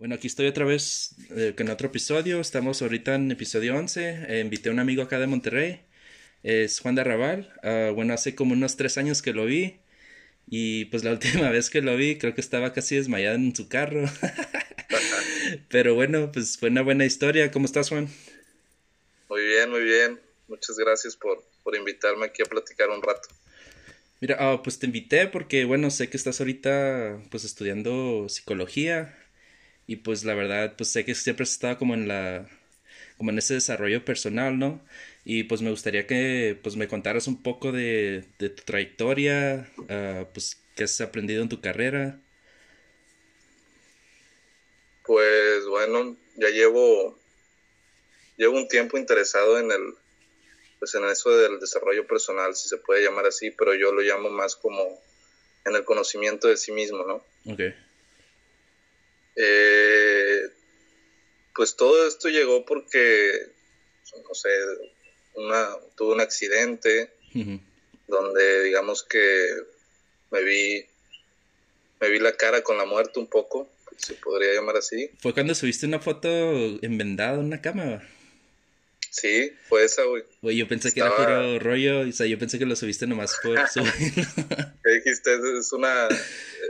Bueno, aquí estoy otra vez eh, con otro episodio. Estamos ahorita en episodio 11. Eh, invité a un amigo acá de Monterrey. Es Juan de Arrabal. Ah, bueno, hace como unos tres años que lo vi. Y pues la última vez que lo vi, creo que estaba casi desmayado en su carro. Pero bueno, pues fue una buena historia. ¿Cómo estás, Juan? Muy bien, muy bien. Muchas gracias por, por invitarme aquí a platicar un rato. Mira, ah, pues te invité porque, bueno, sé que estás ahorita pues estudiando psicología y pues la verdad, pues sé que siempre has estado como en la, como en ese desarrollo personal, ¿no? Y pues me gustaría que pues me contaras un poco de, de tu trayectoria, uh, pues qué has aprendido en tu carrera. Pues bueno, ya llevo, llevo un tiempo interesado en el, pues en eso del desarrollo personal, si se puede llamar así, pero yo lo llamo más como en el conocimiento de sí mismo, ¿no? Ok. Eh, pues todo esto llegó porque, no sé, una, tuve un accidente donde digamos que me vi, me vi la cara con la muerte un poco, se podría llamar así. ¿Fue cuando subiste una foto envendada en una cama? Sí, fue esa, güey. Güey, yo pensé que era puro rollo, o sea, yo pensé que lo subiste nomás por subirlo. ¿Qué dijiste? Es una,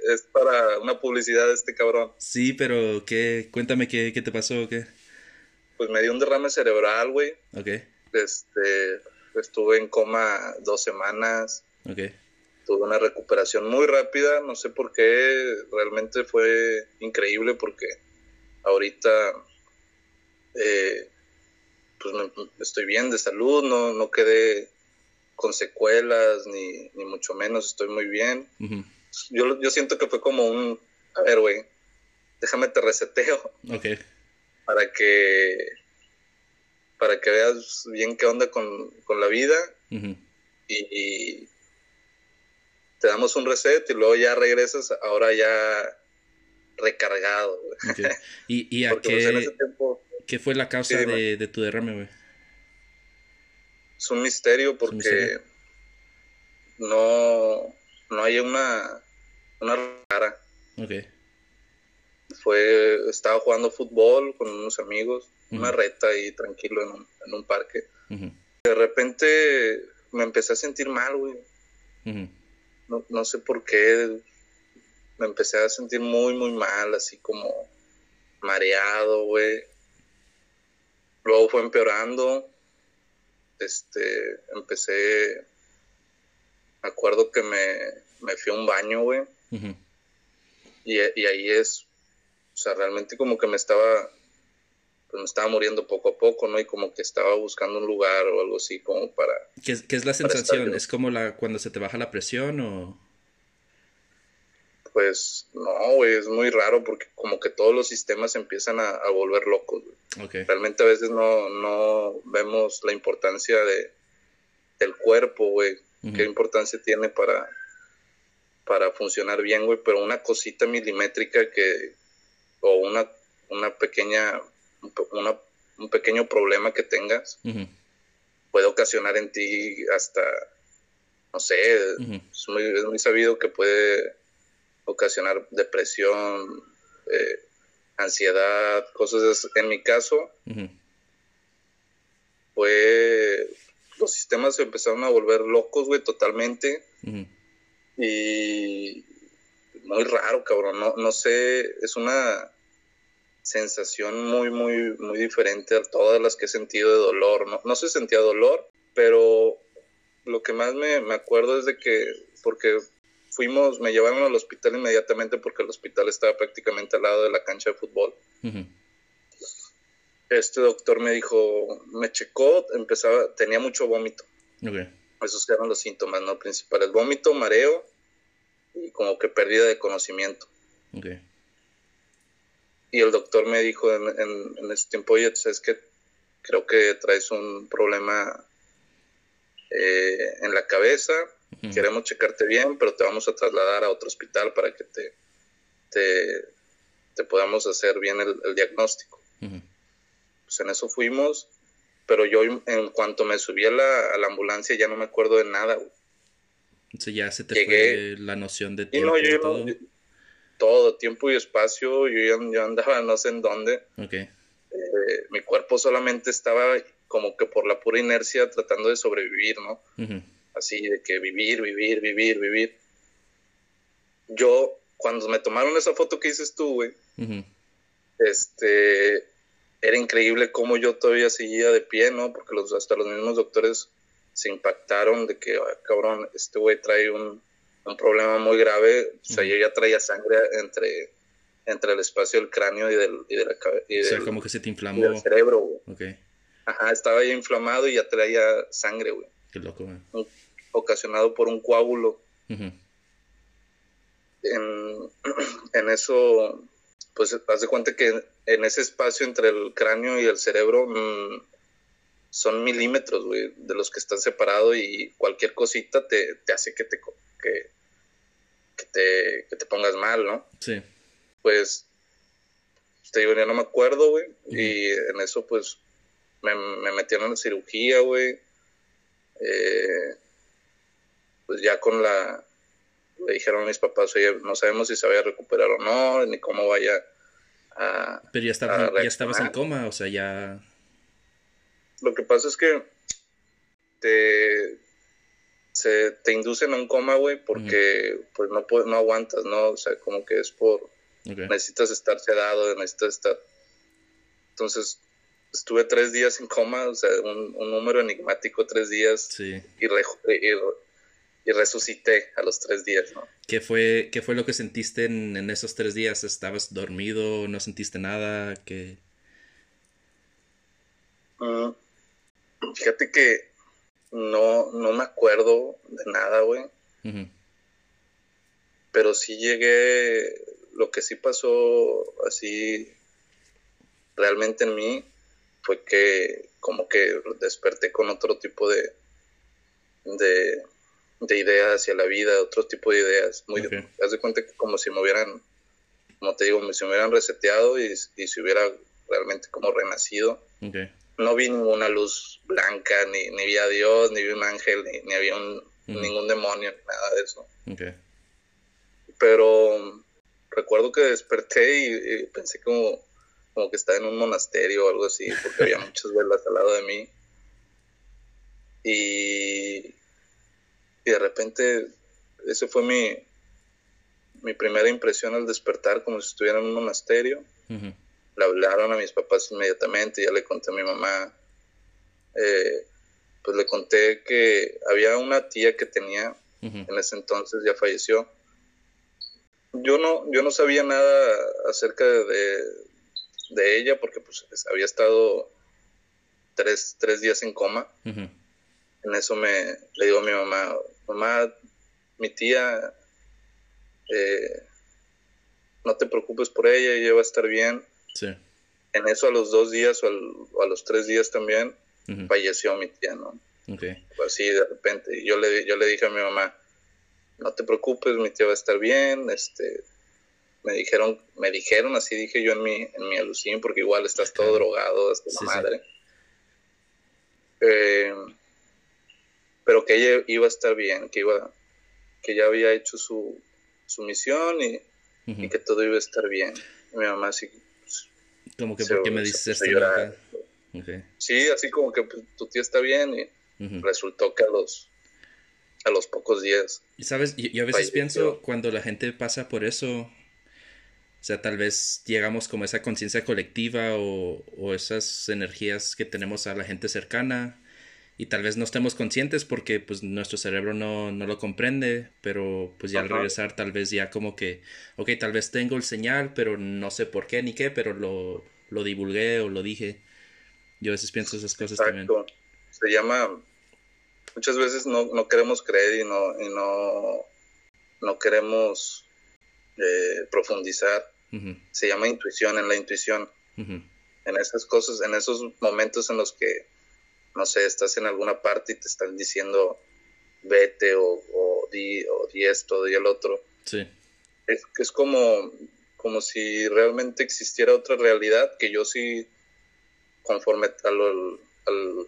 es para una publicidad de este cabrón. Sí, pero ¿qué? Cuéntame qué, qué te pasó o qué. Pues me dio un derrame cerebral, güey. Ok. Este, estuve en coma dos semanas. Ok. Tuve una recuperación muy rápida, no sé por qué, realmente fue increíble porque ahorita eh, pues estoy bien de salud, no, no quedé con secuelas, ni, ni mucho menos, estoy muy bien. Yo, yo siento que fue como un, a ver, güey, déjame te reseteo. Ok. Para que, para que veas bien qué onda con, con la vida. y, te damos un reset y luego ya regresas, ahora ya recargado. Okay. ¿Y, y a pues, qué, ¿Qué fue la causa de, de, tu derrame, güey? Es un misterio porque no, no hay una, una rara. Ok. Fue, estaba jugando fútbol con unos amigos, una reta ahí tranquilo en un, en un parque. De repente me empecé a sentir mal, güey. no, no sé por qué. Me empecé a sentir muy, muy mal, así como mareado, güey. Luego fue empeorando. Este, empecé, acuerdo que me, me fui a un baño, güey. y, y, ahí es, o sea, realmente como que me estaba, pues me estaba muriendo poco a poco, ¿no? Y como que estaba buscando un lugar o algo así como para... ¿Qué, qué es la sensación? ¿Es como la cuando se te baja la presión o...? pues no, güey, es muy raro porque como que todos los sistemas empiezan a, volver locos. Okay. Realmente a veces no, no vemos la importancia de, del cuerpo, güey, qué importancia tiene para, para funcionar bien, güey, pero una cosita milimétrica que, o una, una pequeña, una, un pequeño problema que tengas, puede ocasionar en ti hasta, no sé, es, muy, es muy sabido que puede ocasionar depresión, eh, ansiedad, cosas. En mi caso, fue. Los sistemas se empezaron a volver locos, güey, totalmente. Y. Muy raro, cabrón. No, no sé, es una sensación muy, muy, muy diferente a todas las que he sentido de dolor. No, no se sentía dolor, pero lo que más me, me acuerdo es de que, porque fuimos, me llevaron al hospital inmediatamente porque el hospital estaba prácticamente al lado de la cancha de fútbol. Este doctor me dijo, me checó, empezaba, tenía mucho vómito. Esos eran los síntomas no principales, vómito, mareo y como que pérdida de conocimiento. Y el doctor me dijo en, ese tiempo, oye, es que creo que traes un problema eh, en la cabeza, Queremos checarte bien, pero te vamos a trasladar a otro hospital para que te, te, podamos hacer bien el, diagnóstico. Pues en eso fuimos, pero yo en cuanto me subí a la, ambulancia ya no me acuerdo de nada. ya se te fue la noción de tiempo. Y no, yo, todo, tiempo y espacio, yo ya, andaba no sé en dónde. Okay. Eh, mi cuerpo solamente estaba como que por la pura inercia tratando de sobrevivir, ¿no? Así de que vivir, vivir, vivir, vivir. Yo, cuando me tomaron esa foto que dices tú, güey, este, era increíble cómo yo todavía seguía de pie, ¿no? Porque los, hasta los mismos doctores se impactaron de que, cabrón, este güey trae un, un, problema muy grave. O sea, yo ya traía sangre entre entre el espacio del cráneo y del, y de la cabeza. O sea, como que se te inflamó. el cerebro, güey. Ajá, estaba ya inflamado y ya traía sangre, güey. Qué loco, güey. Ocasionado por un coágulo. en, en, eso, pues, haz de cuenta que en ese espacio entre el cráneo y el cerebro mm, son milímetros, güey, de los que están separados y cualquier cosita te, te hace que te, que, que, te, que te pongas mal, ¿no? Sí pues, te digo, ya no me acuerdo, güey. Y en eso, pues, me, metieron en cirugía, güey. Eh, pues ya con la... Le dijeron a mis papás, oye, no sabemos si se vaya a recuperar o no, ni cómo vaya a... Pero ya, estaba, ya estabas en coma, o sea, ya... Lo que pasa es que te, se, te inducen a un coma, güey, porque pues no, no aguantas, ¿no? O sea, como que es por Necesitas estar sedado, necesitas estar... Entonces, estuve tres días en coma, o sea, un, número enigmático, tres días. Y, y, resucité a los tres días, ¿no? ¿Qué fue, qué fue lo que sentiste en, esos tres días? ¿Estabas dormido? ¿No sentiste nada? ¿Qué... Mm, fíjate que no, no me acuerdo de nada, güey. Pero sí llegué, lo que sí pasó así realmente en mí fue que como que desperté con otro tipo de, de, ideas hacia la vida, otro tipo de ideas. Muy, Haz de cuenta que como si me hubieran, como te digo, si me hubieran reseteado y, y si hubiera realmente como renacido. No vi ninguna luz blanca, ni, ni vi a Dios, ni vi un ángel, ni, había un, ningún demonio, nada de eso. Pero recuerdo que desperté y, pensé como, como que estaba en un monasterio o algo así, porque había muchas velas al lado de mí. Y, y de repente, ese fue mi, mi primera impresión al despertar, como si estuviera en un monasterio. Le hablaron a mis papás inmediatamente, ya le conté a mi mamá. Eh, pues le conté que había una tía que tenía, en ese entonces ya falleció, yo no, yo no sabía nada acerca de, de ella porque pues había estado tres, tres días en coma. En eso me le digo a mi mamá, mamá, mi tía, eh, no te preocupes por ella, ella va a estar bien. En eso a los dos días o, a los tres días también falleció mi tía, ¿no? Así de repente. Yo le, yo le dije a mi mamá, no te preocupes, mi tía va a estar bien, este, me dijeron, me dijeron, así dije yo en mi, en mi alucín, porque igual estás todo drogado hasta la madre. Eh, pero que ella iba a estar bien, que iba, que ya había hecho su, su misión y, que todo iba a estar bien. mi mamá así pues, como que porque me dices esto sí así como que pues, tu tía está bien y resultó que a los a los pocos días. Y sabes, yo, a veces pienso cuando la gente pasa por eso, o sea, tal vez llegamos como a esa conciencia colectiva o, o, esas energías que tenemos a la gente cercana y tal vez no estemos conscientes porque pues nuestro cerebro no, no lo comprende, pero pues ya al regresar tal vez ya como que, ok, tal vez tengo el señal, pero no sé por qué ni qué, pero lo, lo divulgué o lo dije. Yo a veces pienso esas cosas también. Se llama muchas veces no, no queremos creer y no, y no, no queremos eh, profundizar. Se llama intuición, en la intuición. En esas cosas, en esos momentos en los que, no sé, estás en alguna parte y te están diciendo vete o, o, di, o di esto, di el otro. Sí. Es, es como, como si realmente existiera otra realidad que yo sí, conforme al, al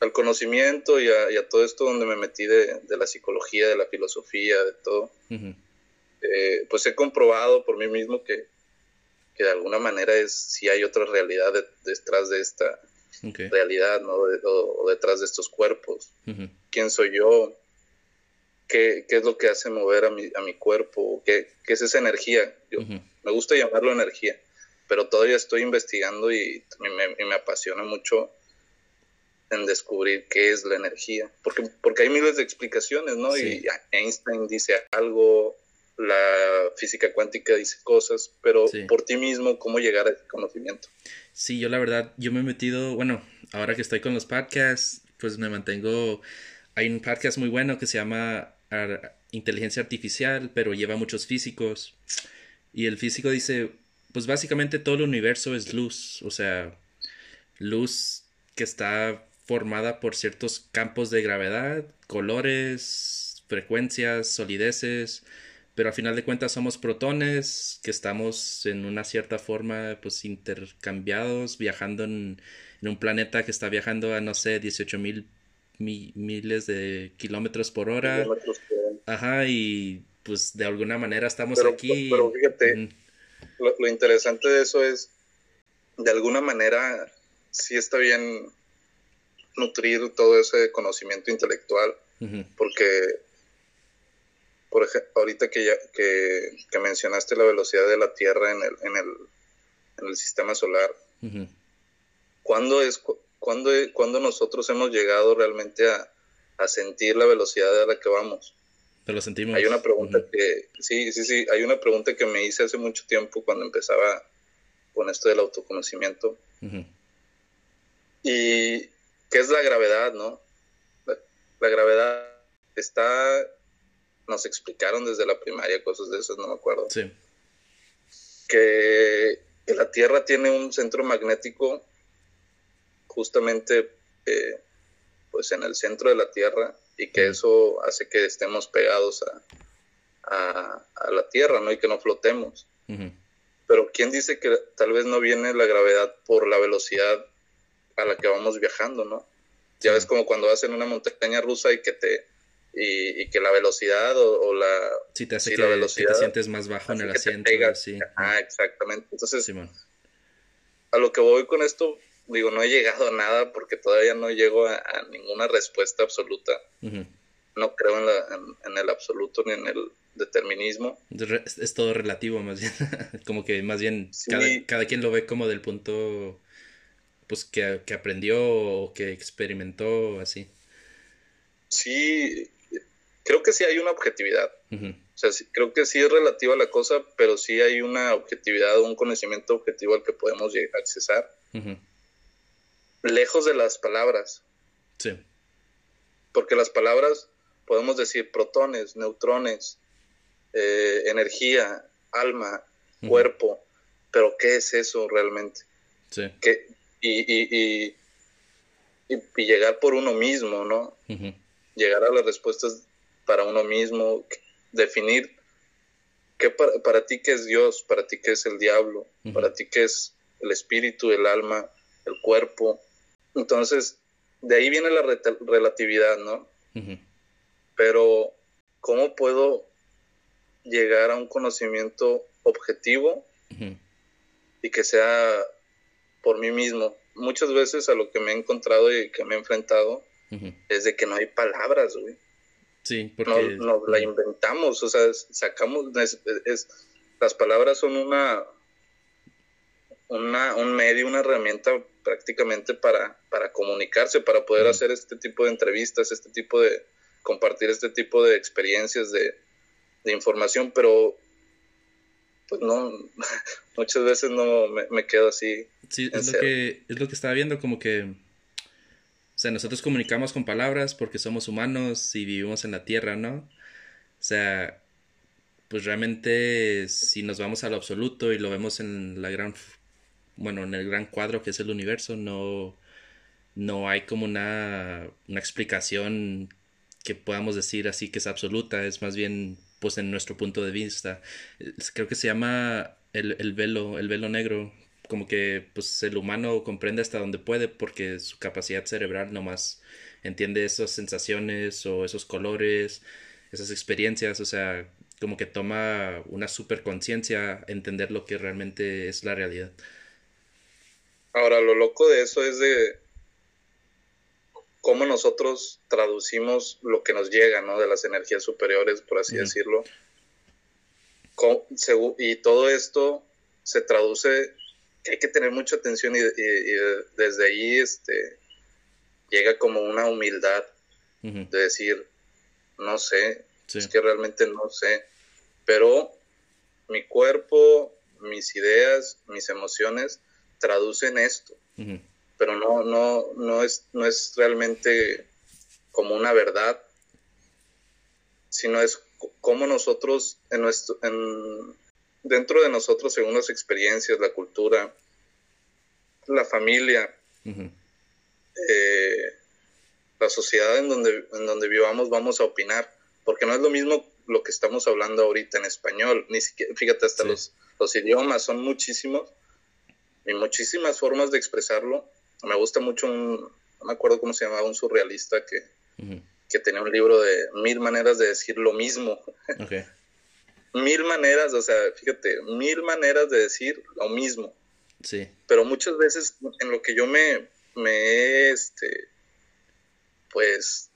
al conocimiento y a, todo esto donde me metí de, la psicología, de la filosofía, de todo, eh, pues he comprobado por mí mismo que, que de alguna manera es si hay otra realidad detrás de esta realidad, ¿no? o, detrás de estos cuerpos. ¿Quién soy yo? ¿Qué, ¿Qué, es lo que hace mover a mi, a mi cuerpo? ¿Qué, ¿Qué, es esa energía? Yo, Me gusta llamarlo energía, pero todavía estoy investigando y me, me apasiona mucho en descubrir qué es la energía, porque, porque hay miles de explicaciones, ¿no? Y Einstein dice algo, la física cuántica dice cosas, pero por ti mismo, ¿cómo llegar a ese conocimiento? Sí, yo la verdad, yo me he metido, bueno, ahora que estoy con los podcasts, pues me mantengo, hay un podcast muy bueno que se llama Inteligencia Artificial, pero lleva muchos físicos, y el físico dice, pues básicamente todo el universo es luz, o sea, luz que está formada por ciertos campos de gravedad, colores, frecuencias, solideces, pero al final de cuentas somos protones que estamos en una cierta forma pues intercambiados viajando en, un planeta que está viajando a no sé 18 mil miles de kilómetros por hora. Ajá y pues de alguna manera estamos aquí. pero fíjate lo, interesante de eso es de alguna manera sí está bien nutrir todo ese conocimiento intelectual porque por ejemplo, ahorita que, ya, que, mencionaste la velocidad de la Tierra en el, en el, en el sistema solar, ¿cuándo, es, cuándo, cuando nosotros hemos llegado realmente a, a, sentir la velocidad a la que vamos? Pero lo sentimos. Hay una pregunta que, sí, sí, sí, hay una pregunta que me hice hace mucho tiempo cuando empezaba con esto del autoconocimiento. Y qué es la gravedad, ¿no? la gravedad está nos explicaron desde la primaria cosas de esas, no me acuerdo. Sí. Que, la Tierra tiene un centro magnético justamente eh, pues en el centro de la Tierra y que eso hace que estemos pegados a, a, la Tierra, ¿no? Y que no flotemos. Pero ¿quién dice que tal vez no viene la gravedad por la velocidad a la que vamos viajando, ¿no? Ya ves como cuando vas en una montaña rusa y que te y, que la velocidad o, la... Sí, te hace que, te sientes más bajo en el asiento. sí. Ah, exactamente. Entonces, a lo que voy con esto, digo, no he llegado a nada porque todavía no llego a, ninguna respuesta absoluta. No creo en, la, en, el absoluto ni en el determinismo. Es, todo relativo, más bien. como que más bien cada, cada, quien lo ve como del punto pues que, que aprendió o que experimentó así. Sí, creo que sí hay una objetividad. O sea, creo que sí es relativa la cosa, pero sí hay una objetividad, un conocimiento objetivo al que podemos accesar. Lejos de las palabras. Sí. Porque las palabras podemos decir protones, neutrones, eh, energía, alma, cuerpo, pero ¿qué es eso realmente? Sí. y, y, y, y, llegar por uno mismo, ¿no? Llegar a las respuestas para uno mismo, definir qué para, ti qué es Dios, para ti qué es el diablo, para ti qué es el espíritu, el alma, el cuerpo. Entonces, de ahí viene la relatividad, ¿no? Pero, ¿cómo puedo llegar a un conocimiento objetivo y que sea por mí mismo? Muchas veces a lo que me he encontrado y que me he enfrentado es de que no hay palabras, güey. Sí, porque... Nos, la inventamos, o sea, sacamos, es, las palabras son una, una, un medio, una herramienta prácticamente para, para comunicarse, para poder hacer este tipo de entrevistas, este tipo de, compartir este tipo de experiencias, de, de información, pero pues no, muchas veces no me, quedo así. Sí, es lo, que, es lo que estaba viendo, como que sea, nosotros comunicamos con palabras porque somos humanos y vivimos en la Tierra, ¿no? O sea, pues realmente si nos vamos a lo absoluto y lo vemos en la gran, bueno, en el gran cuadro que es el universo, no, no hay como una, una explicación que podamos decir así que es absoluta, es más bien pues en nuestro punto de vista. Creo que se llama el, el velo, el velo negro, como que pues el humano comprende hasta donde puede porque su capacidad cerebral nomás entiende esas sensaciones o esos colores, esas experiencias, o sea, como que toma una super conciencia entender lo que realmente es la realidad. Ahora, lo loco de eso es de cómo nosotros traducimos lo que nos llega, ¿no? De las energías superiores, por así decirlo. y todo esto se traduce que hay que tener mucha atención y, desde ahí este, llega como una humildad de decir, no sé, es que realmente no sé, pero mi cuerpo, mis ideas, mis emociones traducen esto, pero no, no, no, es, no es realmente como una verdad, sino es como nosotros en nuestro, en, dentro de nosotros, según las experiencias, la cultura, la familia, eh, la sociedad en donde, en donde vivamos, vamos a opinar, porque no es lo mismo lo que estamos hablando ahorita en español, ni siquiera, fíjate, hasta los, los idiomas son muchísimos y muchísimas formas de expresarlo. Me gusta mucho un, no me acuerdo cómo se llamaba, un surrealista que, que tenía un libro de mil maneras de decir lo mismo. Mil maneras, o sea, fíjate, mil maneras de decir lo mismo. Sí. Pero muchas veces en lo que yo me, me he, este, pues,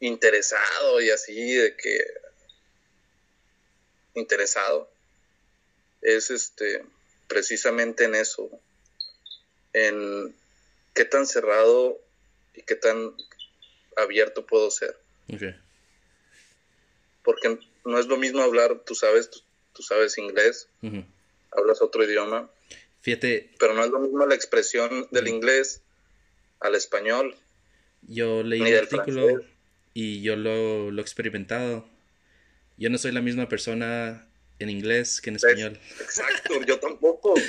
interesado y así, de que, interesado, es este, precisamente en eso, en qué tan cerrado y qué tan abierto puedo ser. Porque no es lo mismo hablar, tú sabes, tú, sabes inglés, hablas otro idioma. Fíjate. Pero no es lo mismo la expresión del inglés al español. Yo leí un artículo y yo lo, lo he experimentado. Yo no soy la misma persona en inglés que en español. Exacto, yo tampoco.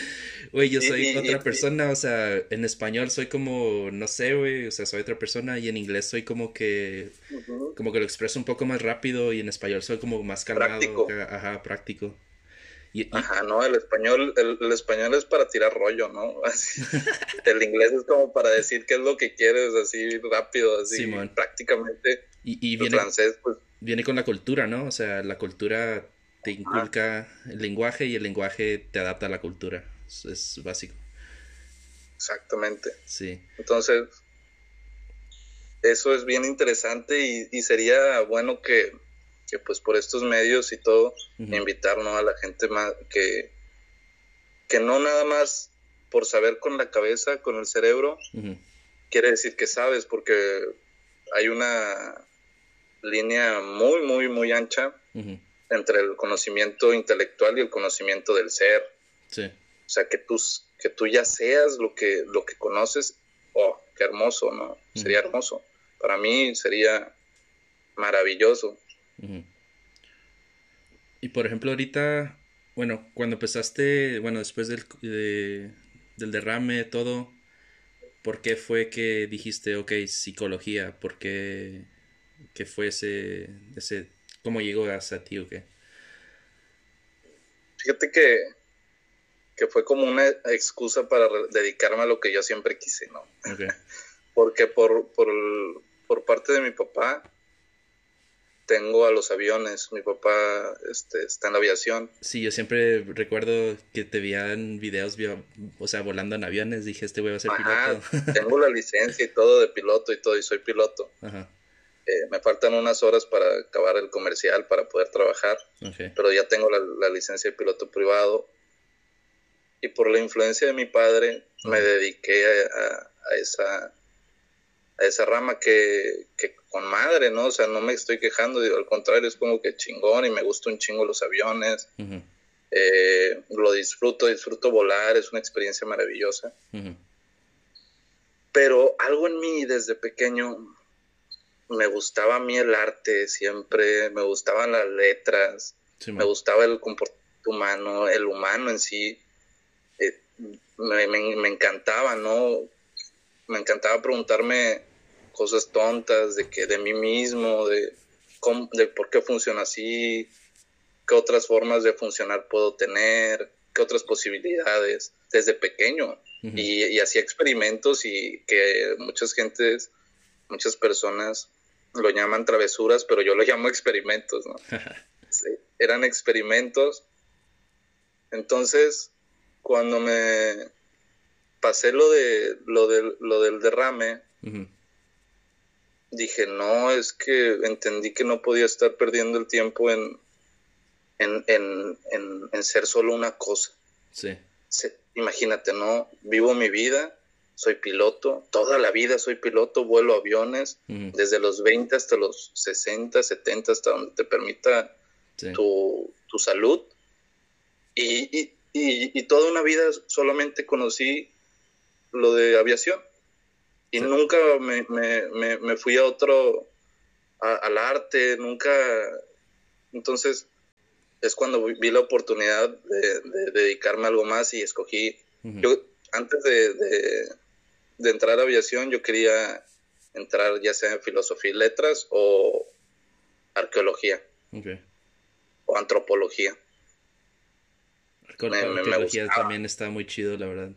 Güey, yo soy otra persona, o sea, en español soy como, no sé, güey, o sea, soy otra persona y en inglés soy como que, como que lo expreso un poco más rápido y en español soy como más calmado. Práctico. Ajá, práctico. Ajá, no, el español, el, español es para tirar rollo, ¿no? el inglés es como para decir qué es lo que quieres, así rápido, así prácticamente. Y, y viene, francés, pues. Viene con la cultura, ¿no? O sea, la cultura te inculca el lenguaje y el lenguaje te adapta a la cultura. Es, básico. Exactamente. Sí. Entonces, eso es bien interesante y, sería bueno que, pues por estos medios y todo, invitar a la gente más que, que no nada más por saber con la cabeza, con el cerebro, quiere decir que sabes, porque hay una línea muy, muy, muy ancha entre el conocimiento intelectual y el conocimiento del ser. Sí. O sea, que tú, que tú ya seas lo que, lo que conoces, oh, qué hermoso, ¿no? Sería hermoso. Para mí sería maravilloso. Y por ejemplo, ahorita, bueno, cuando empezaste, bueno, después del, del derrame, todo, ¿por qué fue que dijiste, ok, psicología? ¿Por qué, qué fue ese, ese ¿Cómo llegó hasta ti o qué? Fíjate que, que fue como una excusa para dedicarme a lo que yo siempre quise, ¿no? Porque por, por, por parte de mi papá tengo a los aviones. Mi papá este, está en la aviación. Sí, yo siempre recuerdo que te veían videos, o sea, volando en aviones. Dije, este güey va a ser piloto. tengo la licencia y todo de piloto y todo, y soy piloto. Ajá. Eh, me faltan unas horas para acabar el comercial para poder trabajar, pero ya tengo la, licencia de piloto privado. Y por la influencia de mi padre me dediqué a, esa a esa rama que, con madre, ¿no? O sea, no me estoy quejando, al contrario, es como que chingón y me gusta un chingo los aviones. Eh, lo disfruto, disfruto volar, es una experiencia maravillosa. Pero algo en mí desde pequeño me gustaba a mí el arte siempre, me gustaban las letras, me gustaba el comportamiento humano, el humano en sí. Eh, me, encantaba, ¿no? Me encantaba preguntarme cosas tontas de que de mí mismo, de, cómo, de por qué funciona así, qué otras formas de funcionar puedo tener, qué otras posibilidades desde pequeño. y, y hacía experimentos y que muchas gentes, muchas personas lo llaman travesuras, pero yo lo llamo experimentos, ¿no? eran experimentos. Entonces, cuando me pasé lo de lo del, lo del derrame, dije, no, es que entendí que no podía estar perdiendo el tiempo en, en, en, en, ser solo una cosa. Sí. imagínate, ¿no? Vivo mi vida, soy piloto, toda la vida soy piloto, vuelo aviones, desde los 20 hasta los 60, 70, hasta donde te permita tu, tu, salud. Y, y, y, toda una vida solamente conocí lo de aviación. Y nunca me, me, me, fui a otro, al arte, nunca. Entonces, es cuando vi la oportunidad de, dedicarme a algo más y escogí. Yo, antes de, de, entrar a aviación, yo quería entrar ya sea en filosofía y letras o arqueología. O antropología. Arqueología también está muy chido, la verdad.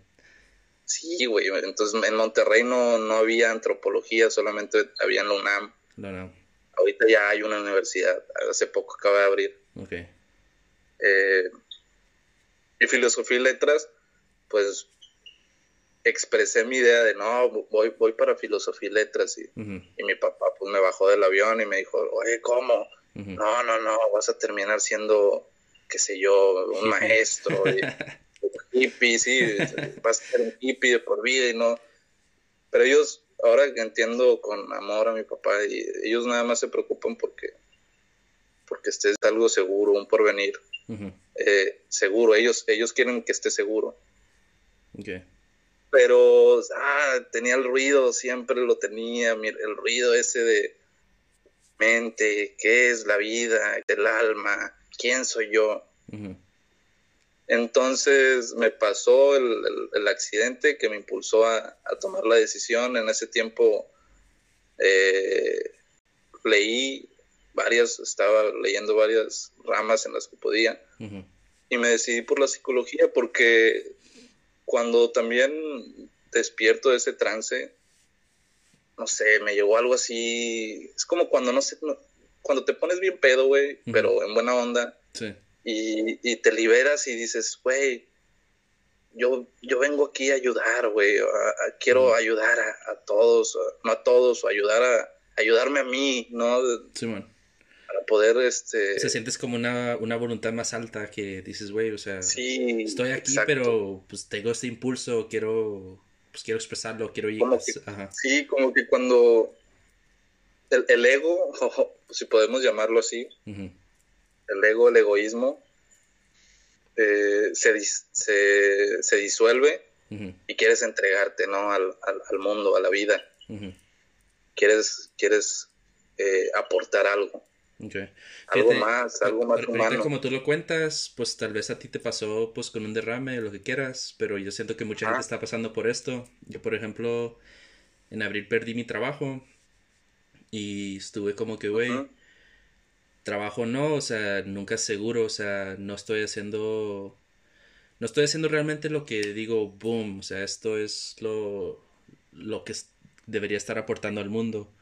Sí, güey. Entonces en Monterrey no, no había antropología, solamente había en la UNAM. No, Ahorita ya hay una universidad. Hace poco acaba de abrir. Ok. Eh, y filosofía y letras, pues expresé mi idea de no, voy, voy para filosofía y letras. Y, y mi papá pues me bajó del avión y me dijo, oye, ¿cómo? No, no, no, vas a terminar siendo, qué sé yo, un maestro. hippie, sí, vas a ser un hippie de por vida y no. Pero ellos, ahora entiendo con amor a mi papá, y ellos nada más se preocupan porque, porque estés algo seguro, un porvenir. Eh, seguro, ellos, ellos quieren que esté seguro. Pero ah, tenía el ruido, siempre lo tenía, el ruido ese de mente, qué es la vida, el alma, quién soy yo. Entonces me pasó el, accidente que me impulsó a, tomar la decisión. En ese tiempo eh, leí varias, estaba leyendo varias ramas en las que podía y me decidí por la psicología porque cuando también despierto de ese trance, no sé, me llegó algo así, es como cuando no sé, cuando te pones bien pedo, güey, pero en buena onda. Sí y, te liberas y dices, güey, yo, yo vengo aquí a ayudar, güey, quiero ayudar a, todos, no a todos, o ayudar a, ayudarme a mí, ¿no? Sí, man. Para poder, este... Se sientes como una, voluntad más alta que dices, güey, o sea, sí, estoy aquí, pero pues tengo este impulso, quiero, pues quiero expresarlo, quiero ir. Sí, como que cuando el, ego, si podemos llamarlo así, el ego, el egoísmo, eh, se, se, se, disuelve y quieres entregarte, ¿no? Al, al, mundo, a la vida. Quieres, quieres eh, aportar algo. Algo más, algo más humano. Como tú lo cuentas, pues tal vez a ti te pasó pues con un derrame o lo que quieras, pero yo siento que mucha gente está pasando por esto. Yo, por ejemplo, en abril perdí mi trabajo y estuve como que, güey, trabajo no, o sea, nunca seguro, o sea, no estoy haciendo, no estoy haciendo realmente lo que digo, boom, o sea, esto es lo, lo que debería estar aportando al mundo.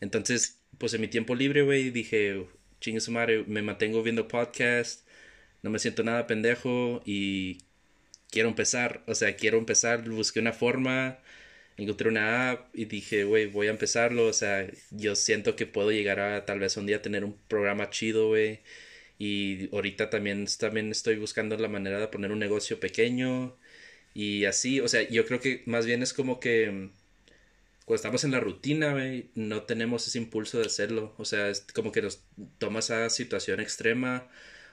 Entonces, pues en mi tiempo libre, güey, dije, chingue su madre, me mantengo viendo podcast, no me siento nada pendejo y quiero empezar, o sea, quiero empezar, busqué una forma, encontré una app y dije, güey, voy a empezarlo. O sea, yo siento que puedo llegar a tal vez un día tener un programa chido, güey. Y ahorita también, también estoy buscando la manera de poner un negocio pequeño. Y así, o sea, yo creo que más bien es como que mm, cuando estamos en la rutina, güey, no tenemos ese impulso de hacerlo. O sea, es como que nos toma esa situación extrema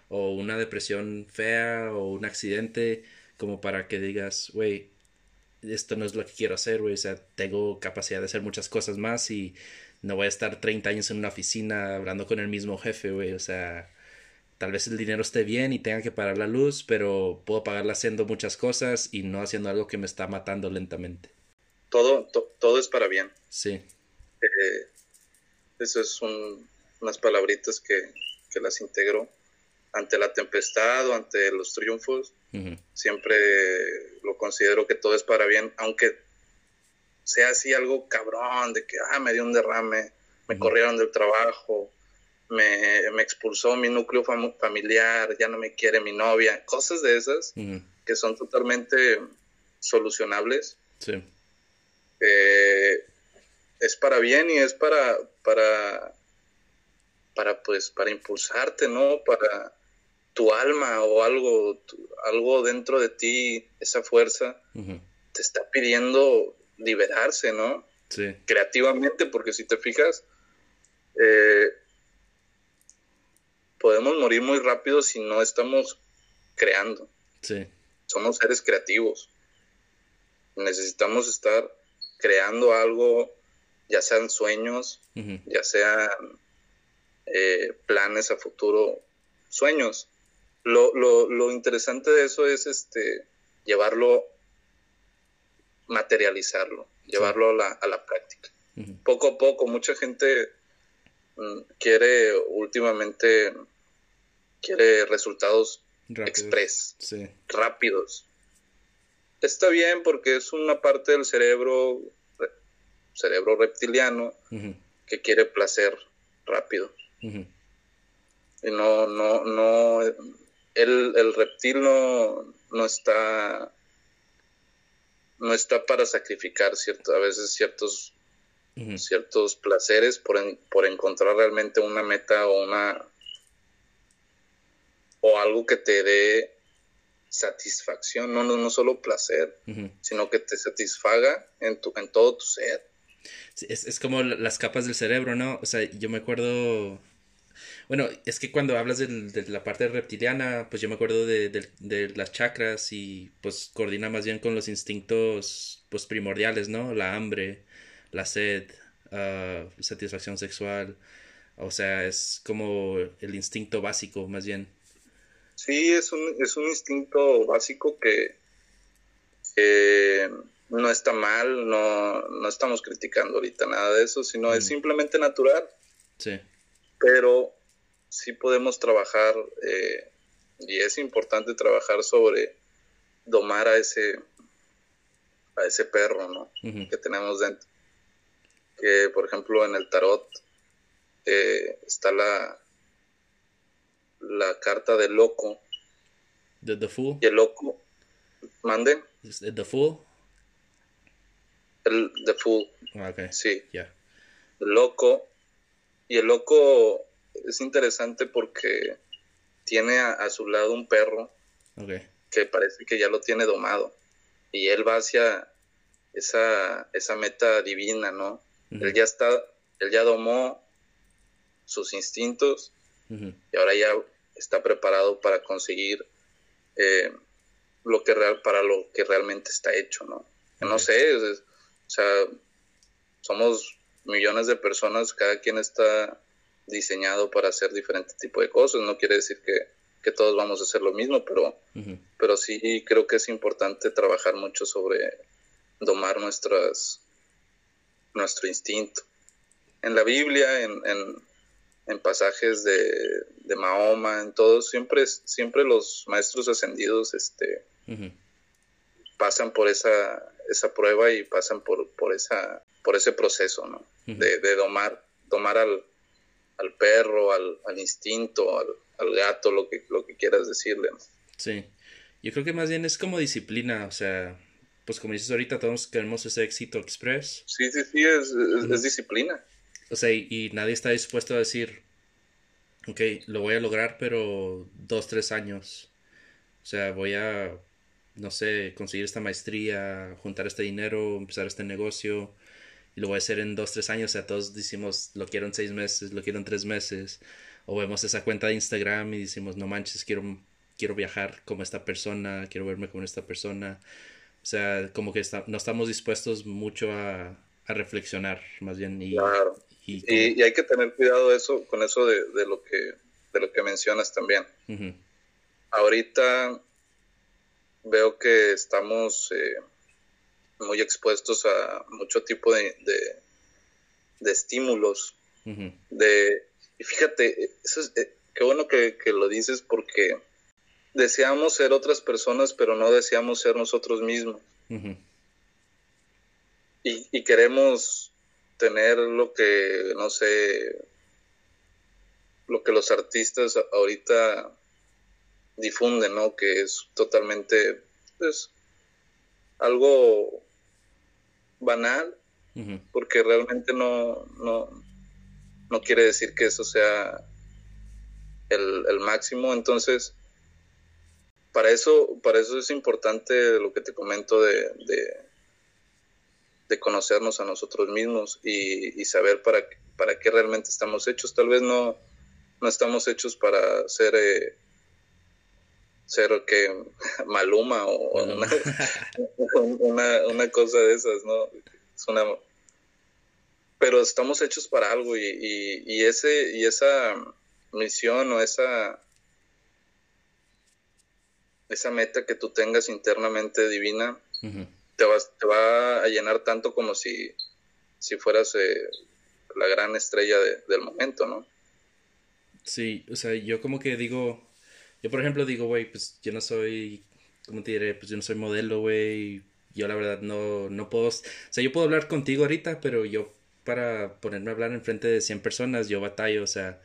o una depresión fea o un accidente como para que digas, güey, esto no es lo que quiero hacer, güey. O sea, tengo capacidad de hacer muchas cosas más y no voy a estar 30 años en una oficina hablando con el mismo jefe, güey. O sea, tal vez el dinero esté bien y tenga que pagar la luz, pero puedo pagarla haciendo muchas cosas y no haciendo algo que me está matando lentamente. Todo, todo es para bien. Sí. Eh, eso es unas palabritas que, que las integro ante la tempestad o ante los triunfos, siempre lo considero que todo es para bien, aunque sea así algo cabrón, de que, ah, me dio un derrame, me corrieron del trabajo, me, expulsó mi núcleo familiar, ya no me quiere mi novia, cosas de esas que son totalmente solucionables. Sí. Eh, es para bien y es para, para, para, pues, para impulsarte, ¿no? Para tu alma o algo, algo dentro de ti, esa fuerza, te está pidiendo liberarse, ¿no? Sí. Creativamente, porque si te fijas, eh, podemos morir muy rápido si no estamos creando. Sí. Somos seres creativos. Necesitamos estar creando algo, ya sean sueños, ya sean eh, planes a futuro, sueños. Lo, lo, lo, interesante de eso es este llevarlo, materializarlo, llevarlo a, la, a la práctica. Poco a poco, mucha gente mm, quiere últimamente quiere resultados express, rápidos. Está bien porque es una parte del cerebro, cerebro reptiliano, que quiere placer rápido. Y no, no, no, el, el reptil no, no está, no está para sacrificar cierto, a veces ciertos, ciertos placeres por, por encontrar realmente una meta o una o algo que te dé satisfacción, no, no, no solo placer, sino que te satisfaga en, tu, en todo tu ser. es, es, como las capas del cerebro, ¿no? O sea, yo me acuerdo... Bueno, es que cuando hablas de la parte reptiliana, pues yo me acuerdo de, de, las chakras y pues coordina más bien con los instintos pues primordiales, ¿no? La hambre, la sed, uh, satisfacción sexual. O sea, es como el instinto básico más bien. Sí, es un, es un instinto básico que no está mal, no, no, estamos criticando ahorita nada de eso, sino es mm. simplemente natural. Sí. Pero sí podemos trabajar, eh, y es importante trabajar sobre domar a ese, a ese perro, ¿no? Que tenemos dentro. Que, por ejemplo, en el tarot eh, está la, la carta del loco. The, the Fool. Y el loco. ¿Mande? The Fool. El The Fool. Ah, okay. Sí. Yeah. El loco. Y el loco es interesante porque tiene a, su lado un perro. Okay. Que parece que ya lo tiene domado. Y él va hacia esa, esa meta divina, ¿no? Él ya está, él ya domó sus instintos y ahora ya está preparado para conseguir eh, lo que real para lo que realmente está hecho, ¿no? No sé, o sea, somos millones de personas, cada quien está diseñado para hacer diferente tipo de cosas, no quiere decir que, todos vamos a hacer lo mismo, pero, pero sí creo que es importante trabajar mucho sobre domar nuestras, nuestro instinto. En la Biblia, en, en pasajes de, de, Mahoma, en todos, siempre, siempre los maestros ascendidos este, pasan por esa, esa prueba y pasan por, por, esa, por ese proceso, ¿no? de, de, domar, domar al, al perro, al, al instinto, al, al, gato, lo que, lo que quieras decirle, Sí, yo creo que más bien es como disciplina, o sea, pues como dices ahorita, todos queremos ese éxito express. Sí, sí, sí, es, es disciplina. O sea, y, nadie está dispuesto a decir, ok, lo voy a lograr, pero dos, tres años. O sea, voy a, no sé, conseguir esta maestría, juntar este dinero, empezar este negocio, y lo voy a hacer en dos, tres años. O sea, todos decimos, lo quiero en seis meses, lo quiero en tres meses. O vemos esa cuenta de Instagram y decimos, no manches, quiero, quiero viajar como esta persona, quiero verme como esta persona. O sea, como que no estamos dispuestos mucho a, a reflexionar, más bien. Y, claro. Y, hay que tener cuidado eso, con eso de, lo, que, de lo que mencionas también. Ahorita veo que estamos eh, muy expuestos a mucho tipo de, de, estímulos. de, y fíjate, eso es, eh, qué bueno que, lo dices porque deseamos ser otras personas, pero no deseamos ser nosotros mismos. y, y, queremos tener lo que, no sé, lo que los artistas ahorita difunden, ¿no? Que es totalmente, pues, algo banal, porque realmente no, no, no quiere decir que eso sea el, el, máximo. Entonces, para eso, para eso es importante lo que te comento de, de, conocernos a nosotros mismos y, saber para, para qué realmente estamos hechos. Tal vez no, no estamos hechos para ser... Eh, ser que Maluma o una, una, cosa de esas, ¿no? Es una, pero estamos hechos para algo y, y, ese y esa misión o esa esa meta que tú tengas internamente divina te, te va a llenar tanto como si, si fueras eh, la gran estrella del momento, ¿no? Sí, o sea, yo como que digo, yo, por ejemplo, digo, güey, pues yo no soy, ¿cómo te diré? Pues yo no soy modelo, güey. Yo la verdad no, no puedo, o sea, yo puedo hablar contigo ahorita, pero yo para ponerme a hablar en frente de 100 personas, yo batallo, o sea,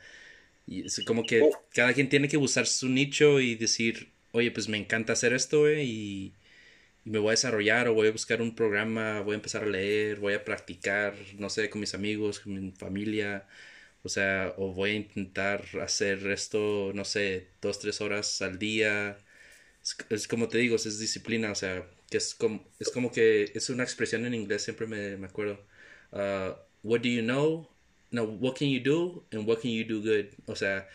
y es como que oh. cada quien tiene que buscar su nicho y decir, oye, pues me encanta hacer esto, güey, y, y me voy a desarrollar o voy a buscar un programa, voy a empezar a leer, voy a practicar, no sé, con mis amigos, con mi familia, o sea, o voy a intentar hacer esto, no sé, dos, tres horas al día. Es, como te digo, es disciplina, o sea, que es como, es como que es una expresión en inglés, siempre me, me acuerdo. Uh, what do you know? No, what can you do and what can you do good? O sea,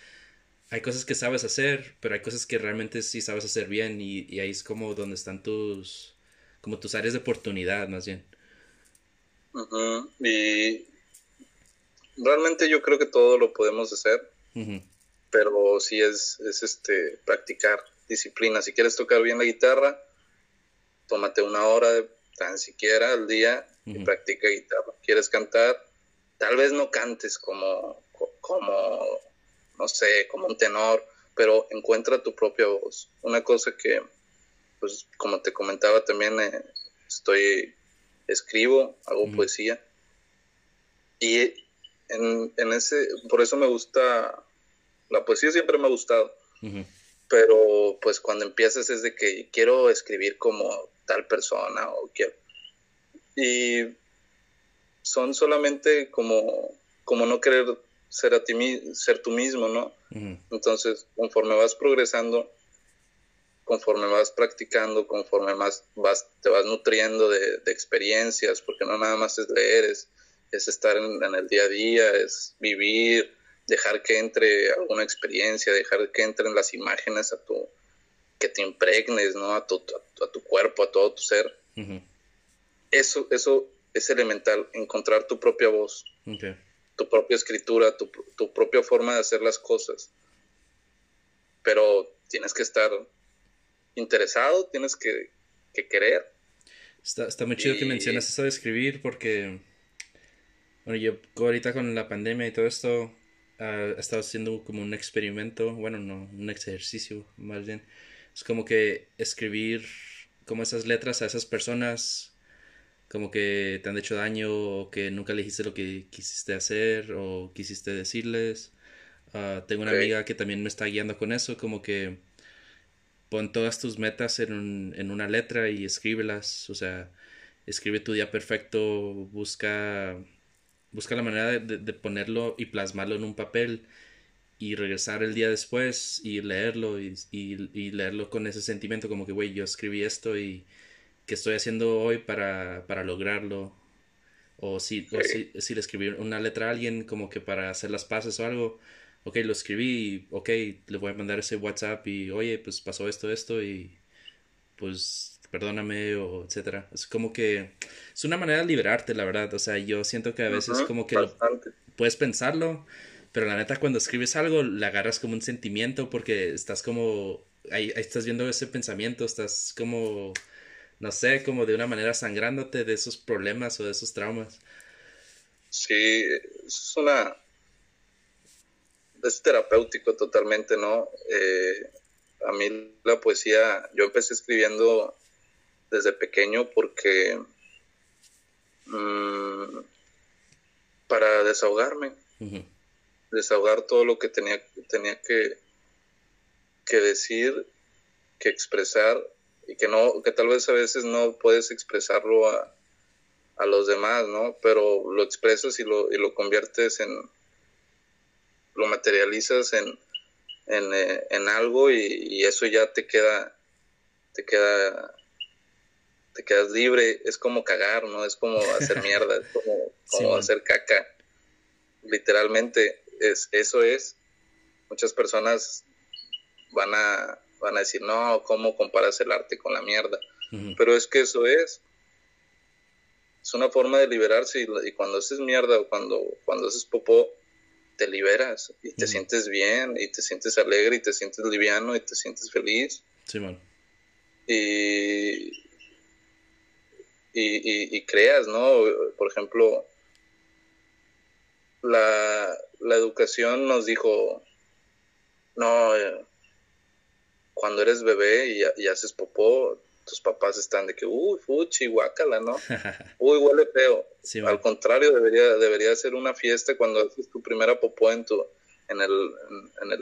hay cosas que sabes hacer, pero hay cosas que realmente sí sabes hacer bien y, ahí es como donde están tus, como tus áreas de oportunidad más bien. Y realmente yo creo que todo lo podemos hacer, pero sí es, es este practicar disciplina. Si quieres tocar bien la guitarra, tómate una hora tan siquiera al día y practica guitarra. ¿Quieres cantar? Tal vez no cantes como, como, no sé, como un tenor, pero encuentra tu propia voz. Una cosa que, pues, como te comentaba también, eh, estoy, escribo, hago poesía. Y en, ese, por eso me gusta, la poesía siempre me ha gustado, pero pues cuando empiezas es de que quiero escribir como tal persona o quiero, y son solamente como, como no querer ser, a ti, ser tú mismo, ¿no? Entonces, conforme vas progresando, conforme vas practicando, conforme más vas, te vas nutriendo de, de, experiencias, porque no nada más es leer, es es estar en, el día a día, es vivir, dejar que entre alguna experiencia, dejar que entren las imágenes a tu, que te impregnes, ¿no? A tu, a, tu cuerpo, a todo tu ser. Eso, eso es elemental, encontrar tu propia voz, tu propia escritura, tu, tu, propia forma de hacer las cosas. Pero tienes que estar interesado, tienes que, querer. Está, está muy chido que mencionas eso de escribir porque bueno, yo ahorita con la pandemia y todo esto, uh, he estado haciendo como un experimento, bueno, no, un ejercicio más bien. Es como que escribir como esas letras a esas personas como que te han hecho daño o que nunca le dijiste lo que quisiste hacer o quisiste decirles. Uh, tengo una amiga que también me está guiando con eso, como que pon todas tus metas en, un, en una letra y escríbelas, o sea, escribe tu día perfecto, busca busca la manera de, ponerlo y plasmarlo en un papel y regresar el día después y leerlo y, leerlo con ese sentimiento como que, güey, yo escribí esto y que estoy haciendo hoy para, para lograrlo. O si, si, le escribí una letra a alguien como que para hacer las paces o algo, ok, lo escribí, ok, le voy a mandar ese WhatsApp y, oye, pues pasó esto, esto y pues perdóname o etcétera. Es como que es una manera de liberarte, la verdad. O sea, yo siento que a veces como que puedes pensarlo, pero la neta cuando escribes algo le agarras como un sentimiento porque estás como ahí, estás viendo ese pensamiento, estás como no sé, como de una manera sangrándote de esos problemas o de esos traumas. Sí, es una es terapéutico totalmente, ¿no? Eh, a mí la poesía, yo empecé escribiendo desde pequeño porque mm, para desahogarme. desahogar todo lo que tenía, tenía que, que decir, que expresar y que no, que tal vez a veces no puedes expresarlo a, a los demás, ¿no? Pero lo expresas y lo, y lo conviertes en, lo materializas en, en, eh, en algo y, y, eso ya te queda, te queda, te quedas libre, es como cagar, ¿no? Es como hacer mierda, es como, como hacer caca, literalmente, es, eso es, muchas personas van a, van a decir, no, ¿cómo comparas el arte con la mierda? Pero es que eso es, es una forma de liberarse y, cuando haces mierda o cuando, cuando haces popó, te liberas y te sientes bien y te sientes alegre y te sientes liviano y te sientes feliz. Sí, man. Y, y, y, creas, ¿no? Por ejemplo, la, la educación nos dijo, no, eh, cuando eres bebé y, y haces popó, tus papás están de que, uy, fuchi, guácala, ¿no? Uy, huele feo. Al contrario, debería, debería ser una fiesta cuando haces tu primera popó en tu, en el, en, el,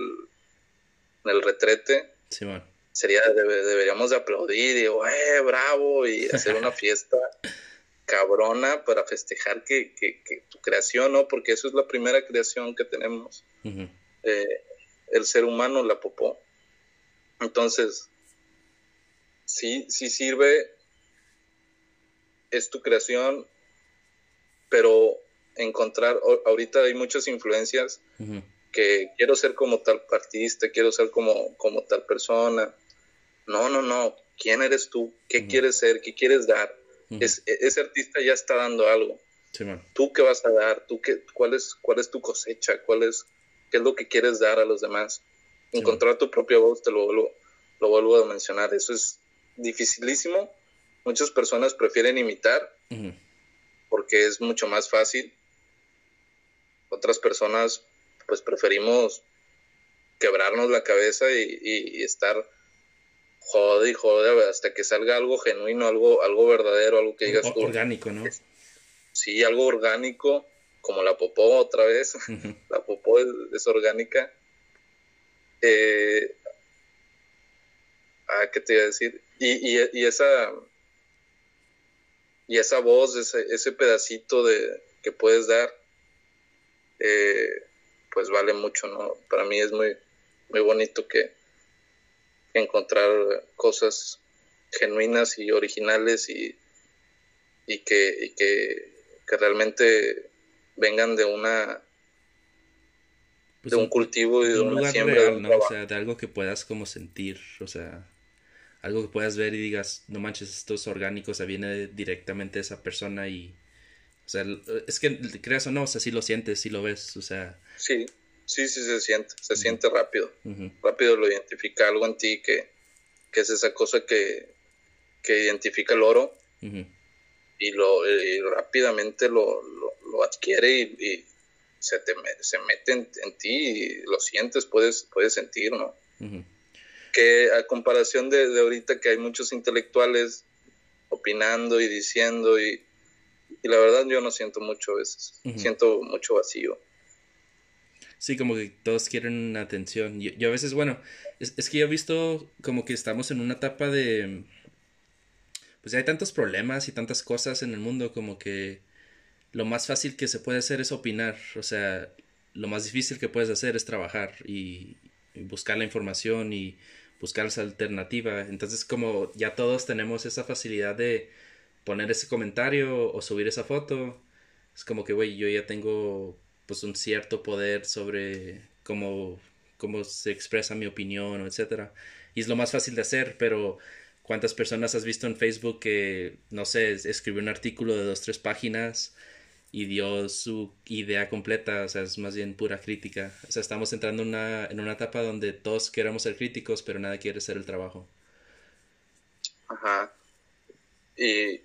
en el retrete. Sí, Sería, deberíamos de aplaudir y, eh, bravo, y hacer una fiesta cabrona para festejar que, que, que, tu creación, ¿no? Porque eso es la primera creación que tenemos. Eh, el ser humano, la popó. Entonces, sí, sí sirve, es tu creación, pero encontrar, ahorita hay muchas influencias que quiero ser como tal artista, quiero ser como, como tal persona. No, no, no, ¿quién eres tú? ¿Qué quieres ser? ¿Qué quieres dar? es, e, ese artista ya está dando algo. ¿Tú qué vas a dar? ¿Tú qué, cuál, es, ¿Cuál es tu cosecha? ¿Cuál es, ¿Qué es lo que quieres dar a los demás? Encontrar tu propia voz, te lo vuelvo, lo vuelvo a mencionar. Eso es dificilísimo. Muchas personas prefieren imitar porque es mucho más fácil. Otras personas pues preferimos quebrarnos la cabeza y, estar jode y jode hasta que salga algo genuino, algo, algo verdadero, algo que digas tú. Orgánico, ¿no? Sí, algo orgánico, como la popó otra vez. la popó es, orgánica. Eh, ah, ¿Qué te iba a decir? Y, y, esa y esa voz, ese, ese pedacito de que puedes dar, eh, pues vale mucho, ¿no? Para mí es muy, muy bonito que encontrar cosas genuinas y originales y, y, que, y que, que realmente vengan de una pues de un, cultivo y de, una siembra O sea, de algo que puedas como sentir, o sea, algo que puedas ver y digas, no manches, esto es orgánico, o sea, viene directamente de esa persona y, o sea, es que creas o no, o sea, sí lo sientes, sí lo ves, o sea. Sí, sí, sí se siente, se siente rápido, rápido lo identifica algo en ti que, que es esa cosa que, que identifica el oro y, lo, rápidamente lo, lo, adquiere y, se, te, se mete en, ti y lo sientes, puedes, puedes sentir, ¿no? que a comparación de, ahorita que hay muchos intelectuales opinando y diciendo y, la verdad yo no siento mucho a veces, siento mucho vacío. Sí, como que todos quieren atención. Yo, a veces, bueno, es, es, que yo he visto como que estamos en una etapa de... Pues hay tantos problemas y tantas cosas en el mundo como que lo más fácil que se puede hacer es opinar. O sea, lo más difícil que puedes hacer es trabajar y buscar la información y buscar esa alternativa. Entonces, como ya todos tenemos esa facilidad de poner ese comentario o subir esa foto, es como que, güey, yo ya tengo pues un cierto poder sobre cómo, cómo se expresa mi opinión, etcétera. Y es lo más fácil de hacer, pero ¿cuántas personas has visto en Facebook que, no sé, escribió un artículo de dos, tres páginas y dio su idea completa, o sea, es más bien pura crítica. O sea, estamos entrando una, en una etapa donde todos queremos ser críticos, pero nadie quiere hacer el trabajo. Ajá. Y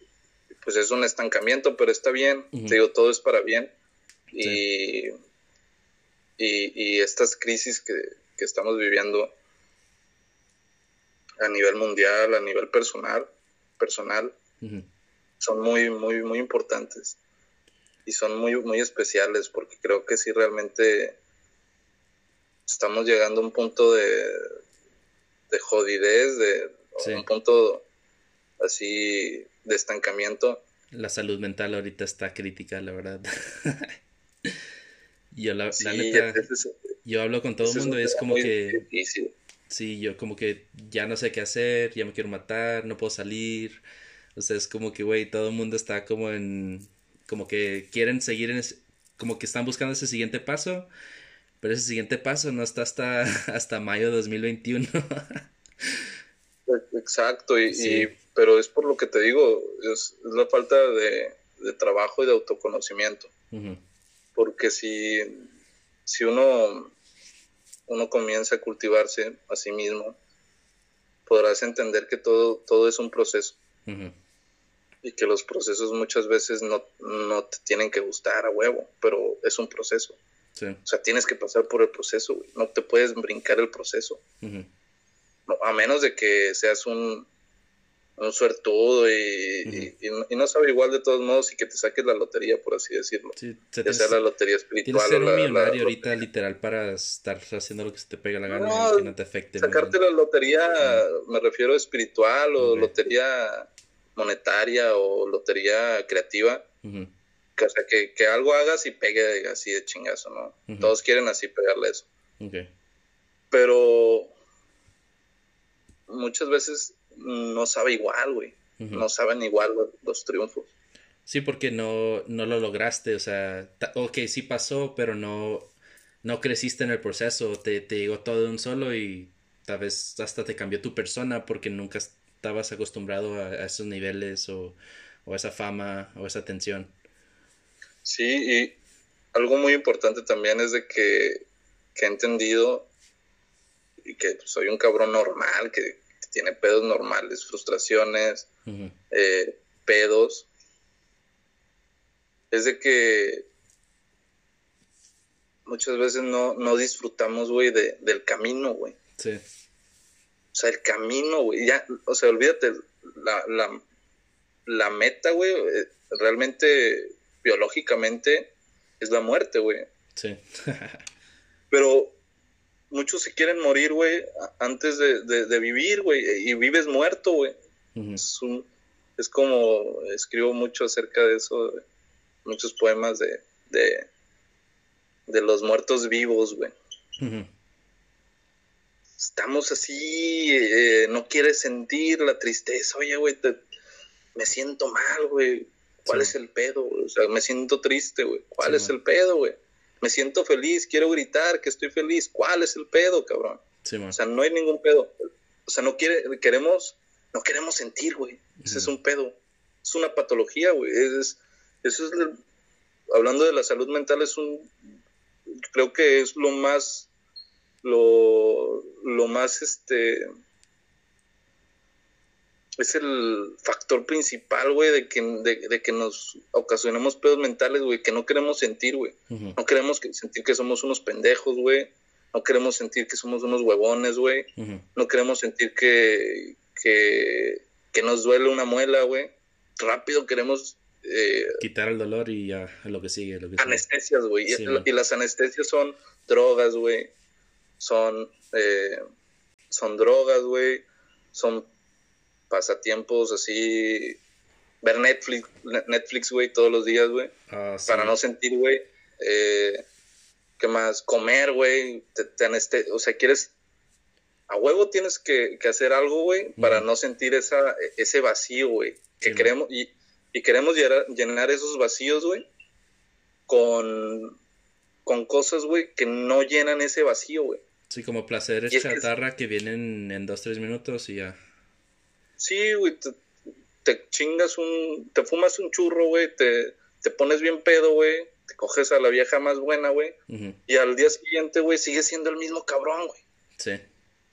pues es un estancamiento, pero está bien. Te digo, todo es para bien. Y, y, estas crisis que, que, estamos viviendo a nivel mundial, a nivel personal, personal, son muy, muy, muy importantes y son muy, muy especiales porque creo que sí realmente estamos llegando a un punto de, de jodidez, de un punto así de estancamiento. La salud mental ahorita está crítica, la verdad. yo la, neta, yo hablo con todo el mundo y es como que... Sí, yo como que ya no sé qué hacer, ya me quiero matar, no puedo salir. O sea, es como que, güey, todo el mundo está como en... Como que quieren seguir en ese... Como que están buscando ese siguiente paso, pero ese siguiente paso no está hasta, hasta mayo de 2021. Exacto, y, pero es por lo que te digo, es, la falta de, trabajo y de autoconocimiento. Porque si, si uno, uno comienza a cultivarse a sí mismo, podrás entender que todo, todo es un proceso. Y que los procesos muchas veces no, no, te tienen que gustar a huevo, pero es un proceso. O sea, tienes que pasar por el proceso, No te puedes brincar el proceso. A menos de que seas un, un suertudo y, y, no sabe igual de todos modos y que te saques la lotería, por así decirlo. Sí, ya sea la lotería espiritual. Tienes que ser un millonario ahorita, literal, para estar haciendo lo que se te pega la gana y que no te afecte. Sacarte la lotería, me refiero espiritual o lotería monetaria o lotería creativa. Que, o sea, que, que, algo hagas y pegue así de chingazo, ¿no? Todos quieren así pegarle eso. Pero muchas veces no sabe igual, güey. No saben igual los, triunfos. Sí, porque no, no lo lograste, o sea, ok, sí pasó, pero no, no creciste en el proceso, te, te llegó todo de un solo y tal vez hasta te cambió tu persona porque nunca estabas acostumbrado a, esos niveles o, o esa fama o esa atención. Sí, y algo muy importante también es de que, que he entendido y que soy un cabrón normal, que, tiene pedos normales, frustraciones, eh, pedos. Es de que muchas veces no, no disfrutamos, güey, de, del camino, güey. Sí. O sea, el camino, güey, ya, o sea, olvídate, la, la, la meta, güey, eh, realmente, biológicamente, es la muerte, güey. Sí. Pero muchos se quieren morir, güey, antes de, vivir, güey, y vives muerto, güey. es, como, escribo mucho acerca de eso, muchos poemas de, de, los muertos vivos, güey. Estamos así, eh, no quieres sentir la tristeza, oye, güey, me siento mal, güey. ¿Cuál es el pedo? O sea, me siento triste, güey. ¿Cuál es el pedo, güey? Me siento feliz, quiero gritar que estoy feliz. ¿Cuál es el pedo, cabrón? o sea, no hay ningún pedo. O sea, no quiere, queremos, no queremos sentir, güey. Ese es un pedo. Es una patología, güey. Es, eso es, hablando de la salud mental, es un, creo que es lo más, lo, lo más, este, es el factor principal, güey, de que, de, que nos ocasionemos pedos mentales, güey, que no queremos sentir, güey. No queremos sentir que somos unos pendejos, güey. No queremos sentir que somos unos huevones, güey. No queremos sentir que, que, nos duele una muela, güey. Rápido queremos... Eh, Quitar el dolor y ya lo que sigue. Lo que anestesias, güey. y, las anestesias son drogas, güey. Son, eh, son drogas, güey. Son pasatiempos así, ver Netflix, Netflix, güey, todos los días, güey. Ah, para no sentir, güey. Eh, ¿Qué más? Comer, güey. Te, o sea, quieres. A huevo tienes que, hacer algo, güey, para no sentir esa, ese vacío, güey. Que queremos. Y, y, queremos llenar, esos vacíos, güey, con, con cosas, güey, que no llenan ese vacío, güey. Sí, como placeres chatarra que vienen en dos, tres minutos y ya. Sí, güey, te, chingas un, te fumas un churro, güey, te, te pones bien pedo, güey, te coges a la vieja más buena, güey, y al día siguiente, güey, sigue siendo el mismo cabrón, güey. Sí.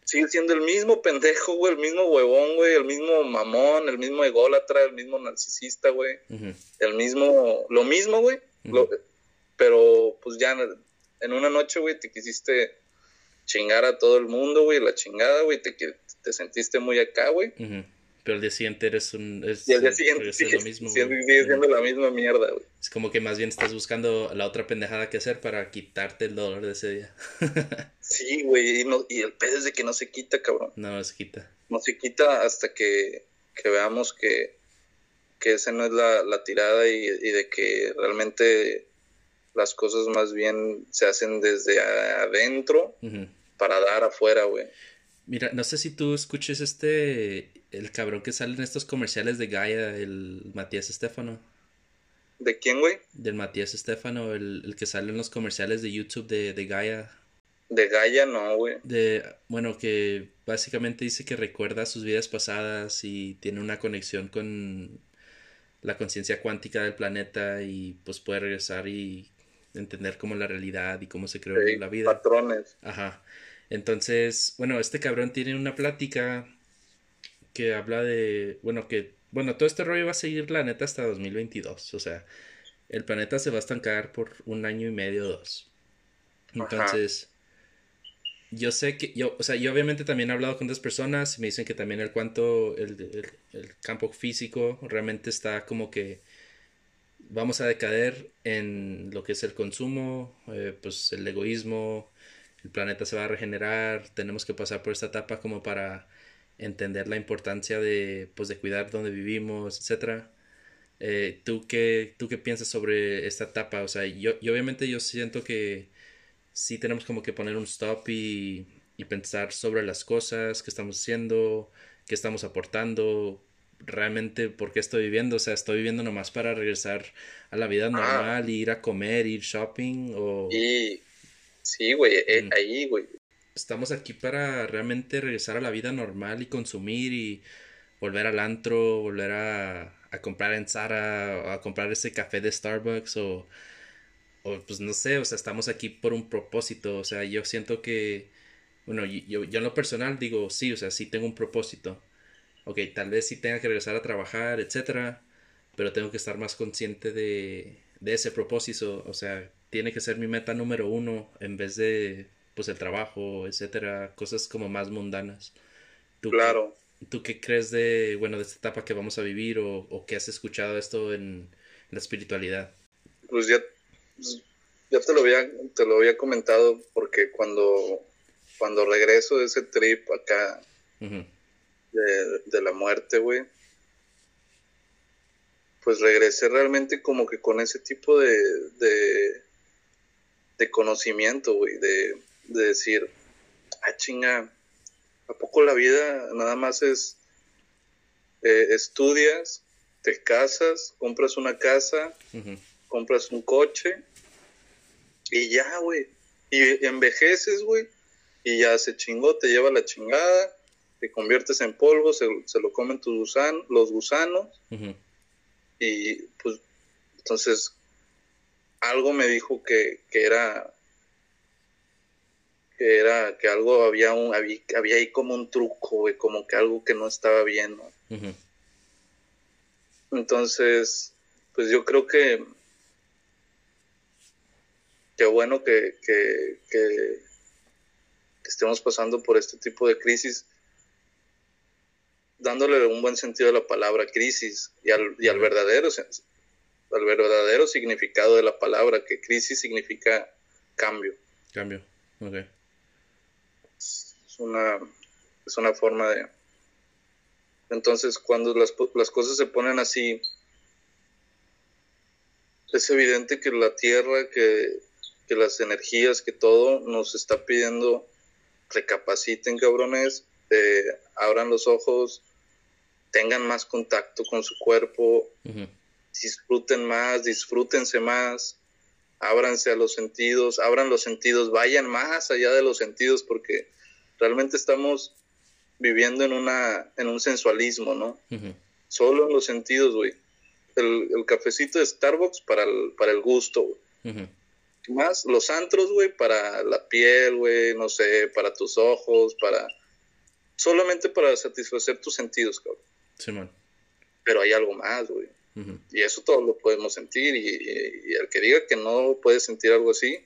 Sigue siendo el mismo pendejo, güey, el mismo huevón, güey, el mismo mamón, el mismo ególatra, el mismo narcisista, güey, el mismo, lo mismo, güey, pero pues ya en una noche, güey, te quisiste chingar a todo el mundo, güey, la chingada, güey, te, te sentiste muy acá, güey. Pero el día siguiente eres un... Es, y el día siguiente sigue, lo mismo, sigue, siendo la misma mierda, güey. Es como que más bien estás buscando la otra pendejada que hacer para quitarte el dolor de ese día. sí, güey, y, y el pedo es de que no se quita, cabrón. No, se quita. No se quita hasta que, que veamos que, que esa no es la, la tirada y, y, de que realmente las cosas más bien se hacen desde adentro para dar afuera, güey. Mira, no sé si tú escuches este, el cabrón que sale en estos comerciales de Gaia, el Matías Estefano. ¿De quién, güey? Del Matías Estefano, el, el, que sale en los comerciales de YouTube de, de Gaia. De Gaia no, güey. De, bueno, que básicamente dice que recuerda sus vidas pasadas y tiene una conexión con la conciencia cuántica del planeta y pues puede regresar y entender cómo la realidad y cómo se creó la vida. Patrones. Ajá. Entonces, bueno, este cabrón tiene una plática que habla de, bueno, que, bueno, todo este rollo va a seguir la neta hasta 2022, o sea, el planeta se va a estancar por un año y medio o dos. Entonces, yo sé que, yo, o sea, yo obviamente también he hablado con otras personas y me dicen que también el cuanto, el, el campo físico realmente está como que vamos a decaer en lo que es el consumo, eh, pues el egoísmo, el planeta se va a regenerar, tenemos que pasar por esta etapa como para entender la importancia de, pues, de cuidar donde vivimos, etc. Eh, ¿tú, qué, ¿Tú qué piensas sobre esta etapa? O sea, yo, obviamente yo siento que sí tenemos como que poner un stop y, y pensar sobre las cosas que estamos haciendo, qué estamos aportando, realmente por qué estoy viviendo, o sea, estoy viviendo nomás para regresar a la vida ah. normal, ir a comer, ir shopping o... Y Sí, güey, eh, mm. ahí, güey. Estamos aquí para realmente regresar a la vida normal y consumir y volver al antro, volver a, a comprar en Zara, a comprar ese café de Starbucks o, o pues no sé, o sea, estamos aquí por un propósito, o sea, yo siento que, bueno, yo, yo en lo personal digo, sí, o sea, sí tengo un propósito. Ok, tal vez sí tenga que regresar a trabajar, etcétera, pero tengo que estar más consciente de, de ese propósito, o sea, tiene que ser mi meta número uno en vez de pues el trabajo, etcétera, cosas como más mundanas. ¿Tú claro. Qué, ¿Tú qué crees de, bueno, de esta etapa que vamos a vivir o, o qué has escuchado esto en, la espiritualidad? Pues ya, ya te lo había, te lo había comentado porque cuando, cuando regreso de ese trip acá de, de la muerte, güey, pues regresé realmente como que con ese tipo de, de, de conocimiento, güey, de, decir, ah, chinga, ¿a poco la vida nada más es eh, estudias, te casas, compras una casa, compras un coche y ya, güey, y envejeces, güey, y ya se chingó, te lleva la chingada, te conviertes en polvo, se, lo comen tus gusanos, los gusanos, y pues entonces algo me dijo que, que era que era que algo había un había, ahí como un truco güey, como que algo que no estaba bien entonces pues yo creo que qué bueno que, que, que, estemos pasando por este tipo de crisis dándole un buen sentido a la palabra crisis y al, y al verdadero al verdadero significado de la palabra, que crisis significa cambio. Cambio, ok. Es una, es una forma de... Entonces, cuando las, las cosas se ponen así, es evidente que la Tierra, que, que las energías, que todo nos está pidiendo recapaciten, cabrones, eh, abran los ojos, tengan más contacto con su cuerpo, disfruten más, disfrútense más, ábranse a los sentidos, abran los sentidos, vayan más allá de los sentidos porque realmente estamos viviendo en una en un sensualismo, ¿no? Solo en los sentidos, güey. El, cafecito de Starbucks para el, para el gusto, güey. Más los antros, güey, para la piel, güey, no sé, para tus ojos, para solamente para satisfacer tus sentidos, cabrón. Sí, man. Pero hay algo más, güey. Y eso todos lo podemos sentir. Y, el que diga que no puede sentir algo así,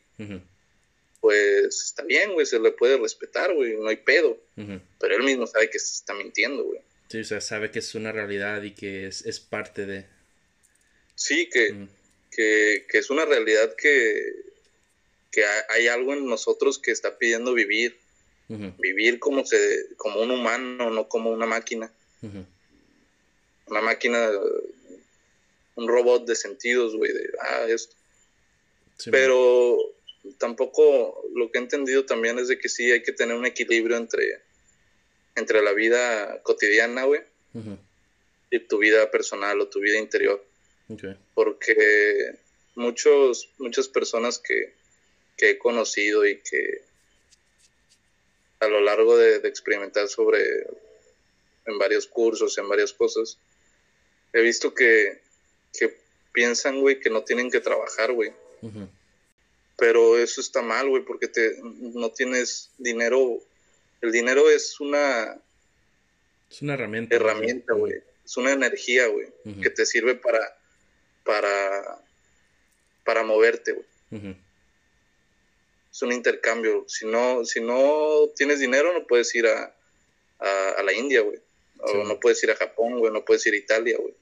pues está bien, güey, se le puede respetar, güey, no hay pedo. Pero él mismo sabe que se está mintiendo, güey. Sí, o sea, sabe que es una realidad y que es, es parte de... Sí, que, que, que, es una realidad que, que hay algo en nosotros que está pidiendo vivir. Vivir como, se, como un humano, no como una máquina. Una máquina, un robot de sentidos, güey, de, ah, esto. Pero tampoco lo que he entendido también es de que sí hay que tener un equilibrio entre, entre la vida cotidiana, güey, y tu vida personal o tu vida interior. Porque muchos, muchas personas que, que, he conocido y que a lo largo de, experimentar sobre en varios cursos, en varias cosas, he visto que, que piensan, güey, que no tienen que trabajar, güey. Pero eso está mal, güey, porque te, no tienes dinero. El dinero es una... Es una herramienta. Herramienta, güey. Es una energía, güey, que te sirve para, para, para moverte, güey. Es un intercambio. Si no, si no tienes dinero, no puedes ir a, a, la India, güey. O no puedes ir a Japón, güey. No puedes ir a Italia, güey.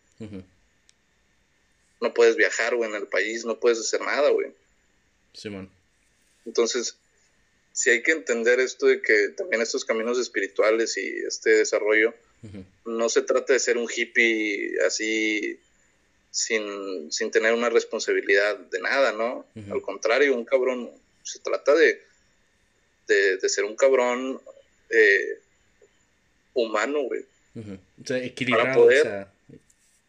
No puedes viajar, güey, en el país. No puedes hacer nada, güey. Simón. Entonces, si hay que entender esto de que también estos caminos espirituales y este desarrollo, no se trata de ser un hippie así sin, tener una responsabilidad de nada, ¿no? Al contrario, un cabrón, se trata de, de, ser un cabrón eh, humano, güey. O sea, equilibrado, o sea,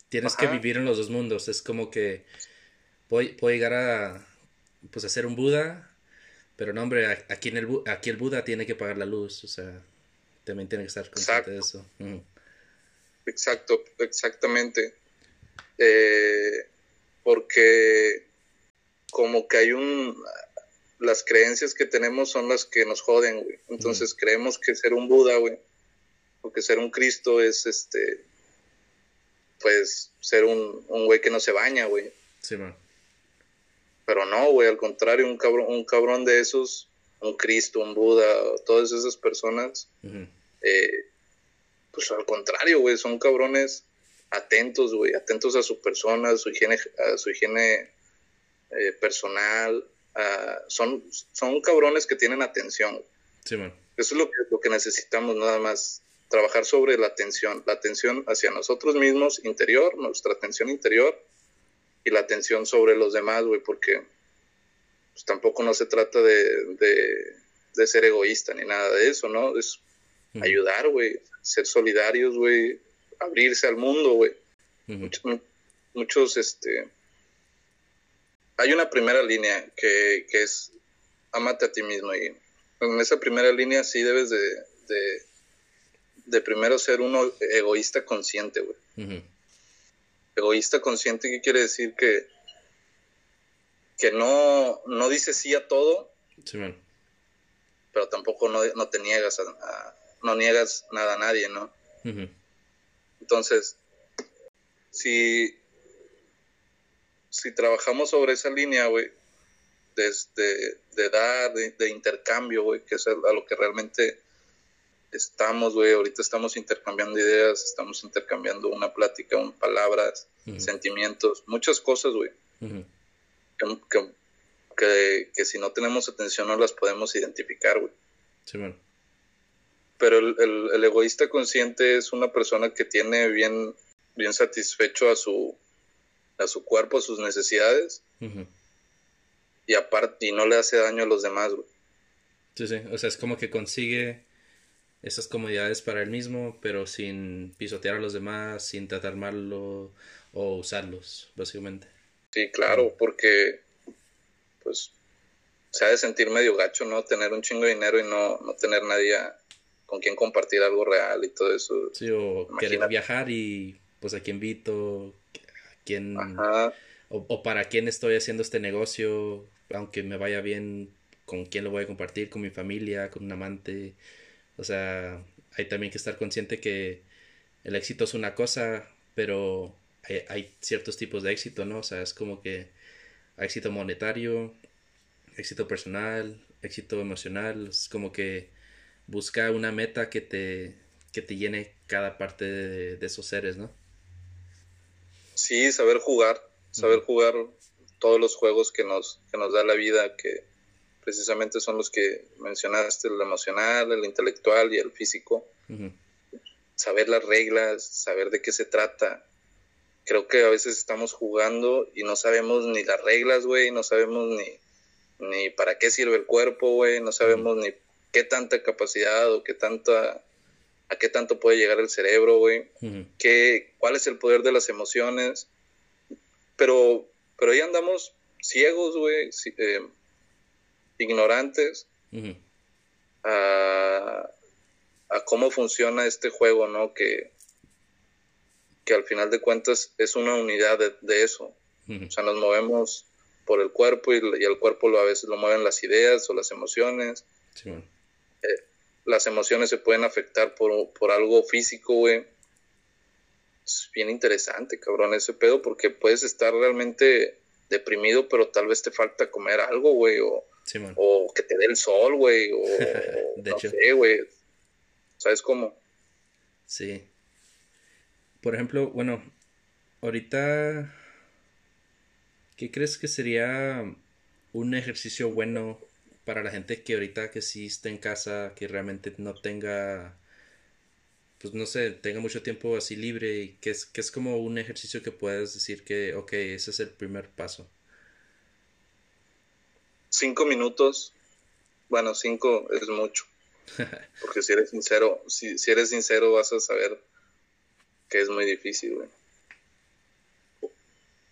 tienes que vivir en los dos mundos, es como que puedo llegar a pues hacer un Buda, pero no, hombre, aquí, en el, aquí el Buda tiene que pagar la luz, o sea, también tiene que estar consciente de eso. Exacto, exactamente. Eh, porque como que hay un... Las creencias que tenemos son las que nos joden, güey. Entonces creemos que ser un Buda, güey, o que ser un Cristo es, este, pues, ser un, un güey que no se baña, güey. Sí, man. Pero no, güey, al contrario, un cabrón, un cabrón de esos, un Cristo, un Buda, todas esas personas, eh, pues al contrario, güey, son cabrones atentos, güey, atentos a su persona, a su higiene, a su higiene eh, personal, son, son cabrones que tienen atención. Sí, man. Eso es lo que, lo que necesitamos nada más, trabajar sobre la atención, la atención hacia nosotros mismos, interior, nuestra atención interior, y la atención sobre los demás, güey, porque pues, tampoco no se trata de, de, ser egoísta ni nada de eso, ¿no? Es ayudar, güey, ser solidarios, güey, abrirse al mundo, güey. muchos, este... Hay una primera línea que, que, es amate a ti mismo y en esa primera línea sí debes de, de, de primero ser uno egoísta consciente, güey egoísta consciente, ¿qué quiere decir? Que, que no, no dice sí a todo, sí, pero tampoco no, no te niegas a, no niegas nada a nadie, ¿no? Entonces, si, si trabajamos sobre esa línea, güey, de, de, dar, de, intercambio, güey, que es a lo que realmente estamos, güey, ahorita estamos intercambiando ideas, estamos intercambiando una plática, un, palabras, sentimientos, muchas cosas, güey. que, que, si no tenemos atención no las podemos identificar, güey. Sí, bueno. Pero el, el, egoísta consciente es una persona que tiene bien, bien satisfecho a su, a su cuerpo, a sus necesidades. Y aparte, y no le hace daño a los demás, güey. Sí, sí, o sea, es como que consigue esas comodidades para él mismo, pero sin pisotear a los demás, sin tratar mal o usarlos, básicamente. Sí, claro, porque pues se ha de sentir medio gacho, ¿no? Tener un chingo de dinero y no, no tener nadie con quien compartir algo real y todo eso. Sí, o querer viajar y pues a quién invito, a quién... O, o, para quién estoy haciendo este negocio, aunque me vaya bien, con quién lo voy a compartir, con mi familia, con un amante, o sea, hay también que estar consciente que el éxito es una cosa, pero hay, ciertos tipos de éxito, ¿no? O sea, es como que éxito monetario, éxito personal, éxito emocional, es como que busca una meta que te, que te llene cada parte de, esos seres, ¿no? Sí, saber jugar, saber jugar todos los juegos que nos, que nos da la vida, que precisamente son los que mencionaste, el emocional, el intelectual y el físico. Saber las reglas, saber de qué se trata. Creo que a veces estamos jugando y no sabemos ni las reglas, güey, no sabemos ni, ni para qué sirve el cuerpo, güey, no sabemos ni qué tanta capacidad o qué tanta a qué tanto puede llegar el cerebro, güey, cuál es el poder de las emociones, pero, pero ahí andamos ciegos, güey, eh, ignorantes a, cómo funciona este juego, ¿no? Que, que al final de cuentas es una unidad de, eso. O sea, nos movemos por el cuerpo y, el cuerpo lo, a veces lo mueven las ideas o las emociones. Eh, las emociones se pueden afectar por, por algo físico, güey. Es bien interesante, cabrón, ese pedo, porque puedes estar realmente deprimido, pero tal vez te falta comer algo, güey, o, o que te dé el sol, güey, o de no sé, güey. ¿Sabes cómo? Sí. Por ejemplo, bueno, ahorita, ¿qué crees que sería un ejercicio bueno para la gente que ahorita que sí está en casa, que realmente no tenga, pues no sé, tenga mucho tiempo así libre y que es, que es como un ejercicio que puedes decir que, ok, ese es el primer paso. Cinco minutos, bueno, cinco es mucho. Porque si eres sincero, si, si eres sincero vas a saber que es muy difícil, güey.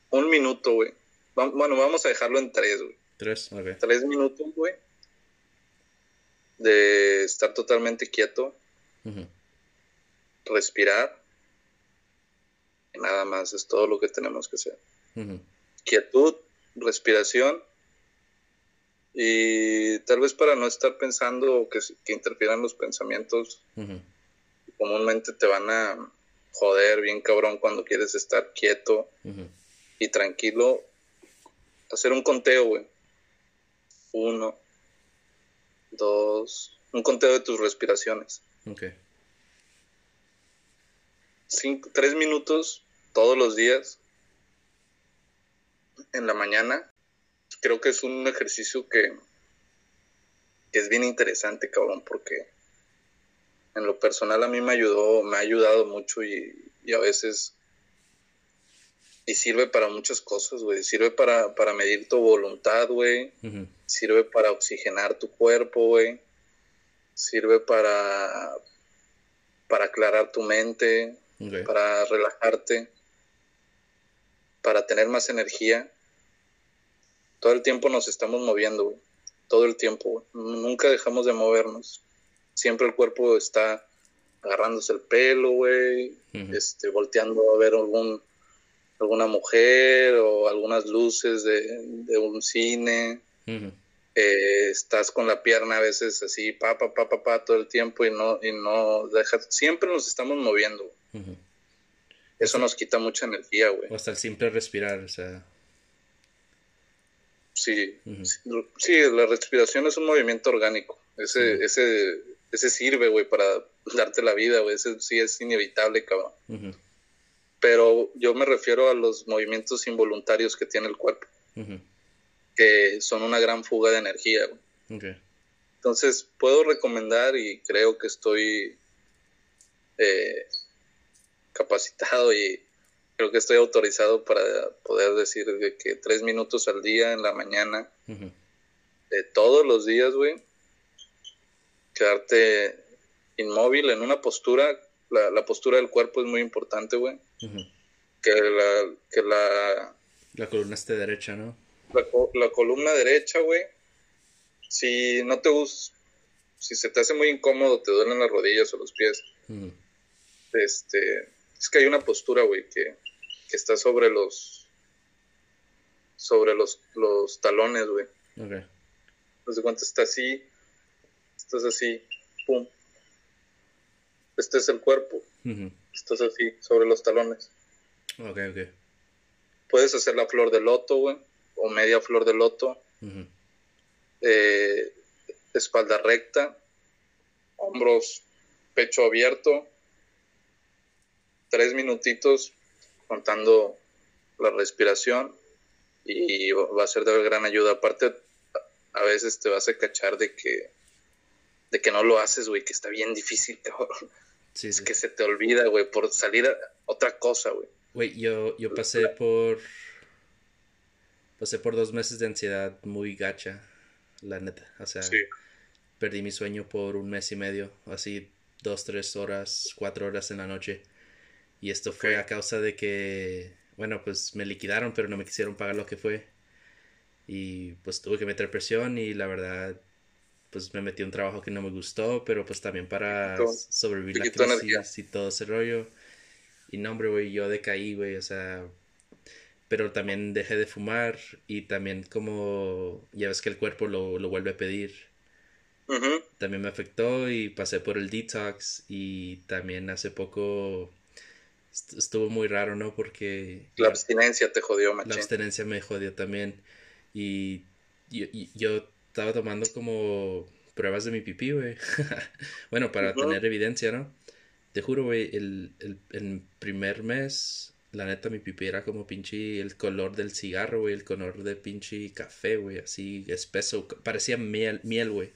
Un minuto, güey. Bueno, vamos a dejarlo en tres, güey. Tres, ok. Tres minutos, güey. De estar totalmente quieto. Respirar. Y nada más, es todo lo que tenemos que hacer. Quietud, respiración. Y tal vez para no estar pensando que, que interfieran los pensamientos, comúnmente te van a joder bien cabrón cuando quieres estar quieto y tranquilo. Hacer un conteo, güey uno, dos, un conteo de tus respiraciones. Ok. Cinco, tres minutos todos los días en la mañana. Creo que es un ejercicio que, que es bien interesante, cabrón, porque en lo personal a mí me ayudó, me ha ayudado mucho y, y a veces y sirve para muchas cosas, güey. Sirve para, para medir tu voluntad, güey. Sirve para oxigenar tu cuerpo, güey. Sirve para, para aclarar tu mente, para relajarte, para tener más energía. Todo el tiempo nos estamos moviendo, güey. Todo el tiempo, güey. Nunca dejamos de movernos. Siempre el cuerpo está agarrándose el pelo, güey. este, volteando a ver algún alguna mujer o algunas luces de, un cine. Eh, estás con la pierna a veces así, pa, pa, pa, pa, pa, todo el tiempo y no, y no dejas, siempre nos estamos moviendo. Eso nos quita mucha energía, güey. O hasta el simple respirar, o sea. Sí, sí, la respiración es un movimiento orgánico. Ese, ese, ese sirve, güey, para darte la vida, güey. Ese sí es inevitable, cabrón. Pero yo me refiero a los movimientos involuntarios que tiene el cuerpo, que son una gran fuga de energía. Entonces, puedo recomendar y creo que estoy eh, capacitado y creo que estoy autorizado para poder decir que tres minutos al día en la mañana, de todos los días, güey, quedarte inmóvil en una postura la, postura del cuerpo es muy importante, güey. Que la, que la... La columna esté derecha, ¿no? La, columna derecha, güey. Si no te gusta, si se te hace muy incómodo, te duelen las rodillas o los pies. Este, es que hay una postura, güey, que, que está sobre los, sobre los, los talones, güey. Ok. No sé cuánto está así, estás así, pum, este es el cuerpo. Estás así, sobre los talones. Ok, ok. Puedes hacer la flor de loto, güey, o media flor de loto. Eh, espalda recta, hombros, pecho abierto, tres minutitos contando la respiración y va a ser de gran ayuda. Aparte, a veces te vas a cachar de que, de que no lo haces, güey, que está bien difícil, es que se te olvida, güey, por salir a otra cosa, güey. Güey, yo, yo pasé por... Pasé por dos meses de ansiedad muy gacha, la neta. O sea, perdí mi sueño por un mes y medio, así dos, tres horas, cuatro horas en la noche. Y esto fue a causa de que, bueno, pues me liquidaron, pero no me quisieron pagar lo que fue. Y pues tuve que meter presión y la verdad, pues me metí un trabajo que no me gustó, pero pues también para sobrevivir la crisis y todo ese rollo. Y no, hombre, güey, yo decaí, güey, o sea, pero también dejé de fumar y también como, ya ves que el cuerpo lo, lo vuelve a pedir. También me afectó y pasé por el detox y también hace poco estuvo muy raro, ¿no? Porque... La abstinencia te jodió, machín. La abstinencia me jodió también. Y yo, estaba tomando como pruebas de mi pipí, güey. bueno, para tener evidencia, ¿no? Te juro, güey, el, el, primer mes, la neta, mi pipí era como pinche el color del cigarro, güey, el color de pinche café, güey, así espeso. Parecía miel, miel, güey.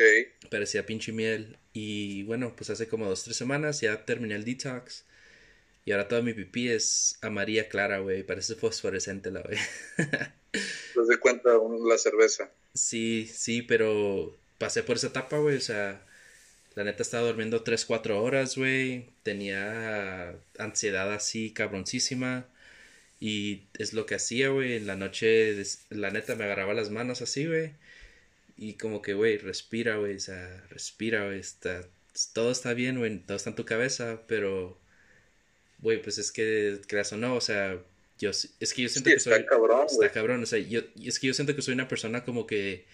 Ok. Parecía pinche miel. Y bueno, pues hace como dos, tres semanas ya terminé el detox. Y ahora toda mi pipí es amarilla clara, güey. Parece fosforescente la, güey. ¿Te das cuenta la cerveza? Sí, sí, pero pasé por esa etapa, güey. O sea, la neta estaba durmiendo 3, 4 horas, güey. Tenía ansiedad así cabroncísima. Y es lo que hacía, güey. En la noche, la neta me agarraba las manos así, güey. Y como que, güey, respira, güey. O sea, respira, güey. Está, todo está bien, güey. Todo está en tu cabeza, pero güey, pues es que creas o no, o sea, yo es que yo siento que soy está cabrón, está cabrón, o sea, yo es que yo siento que soy una persona como que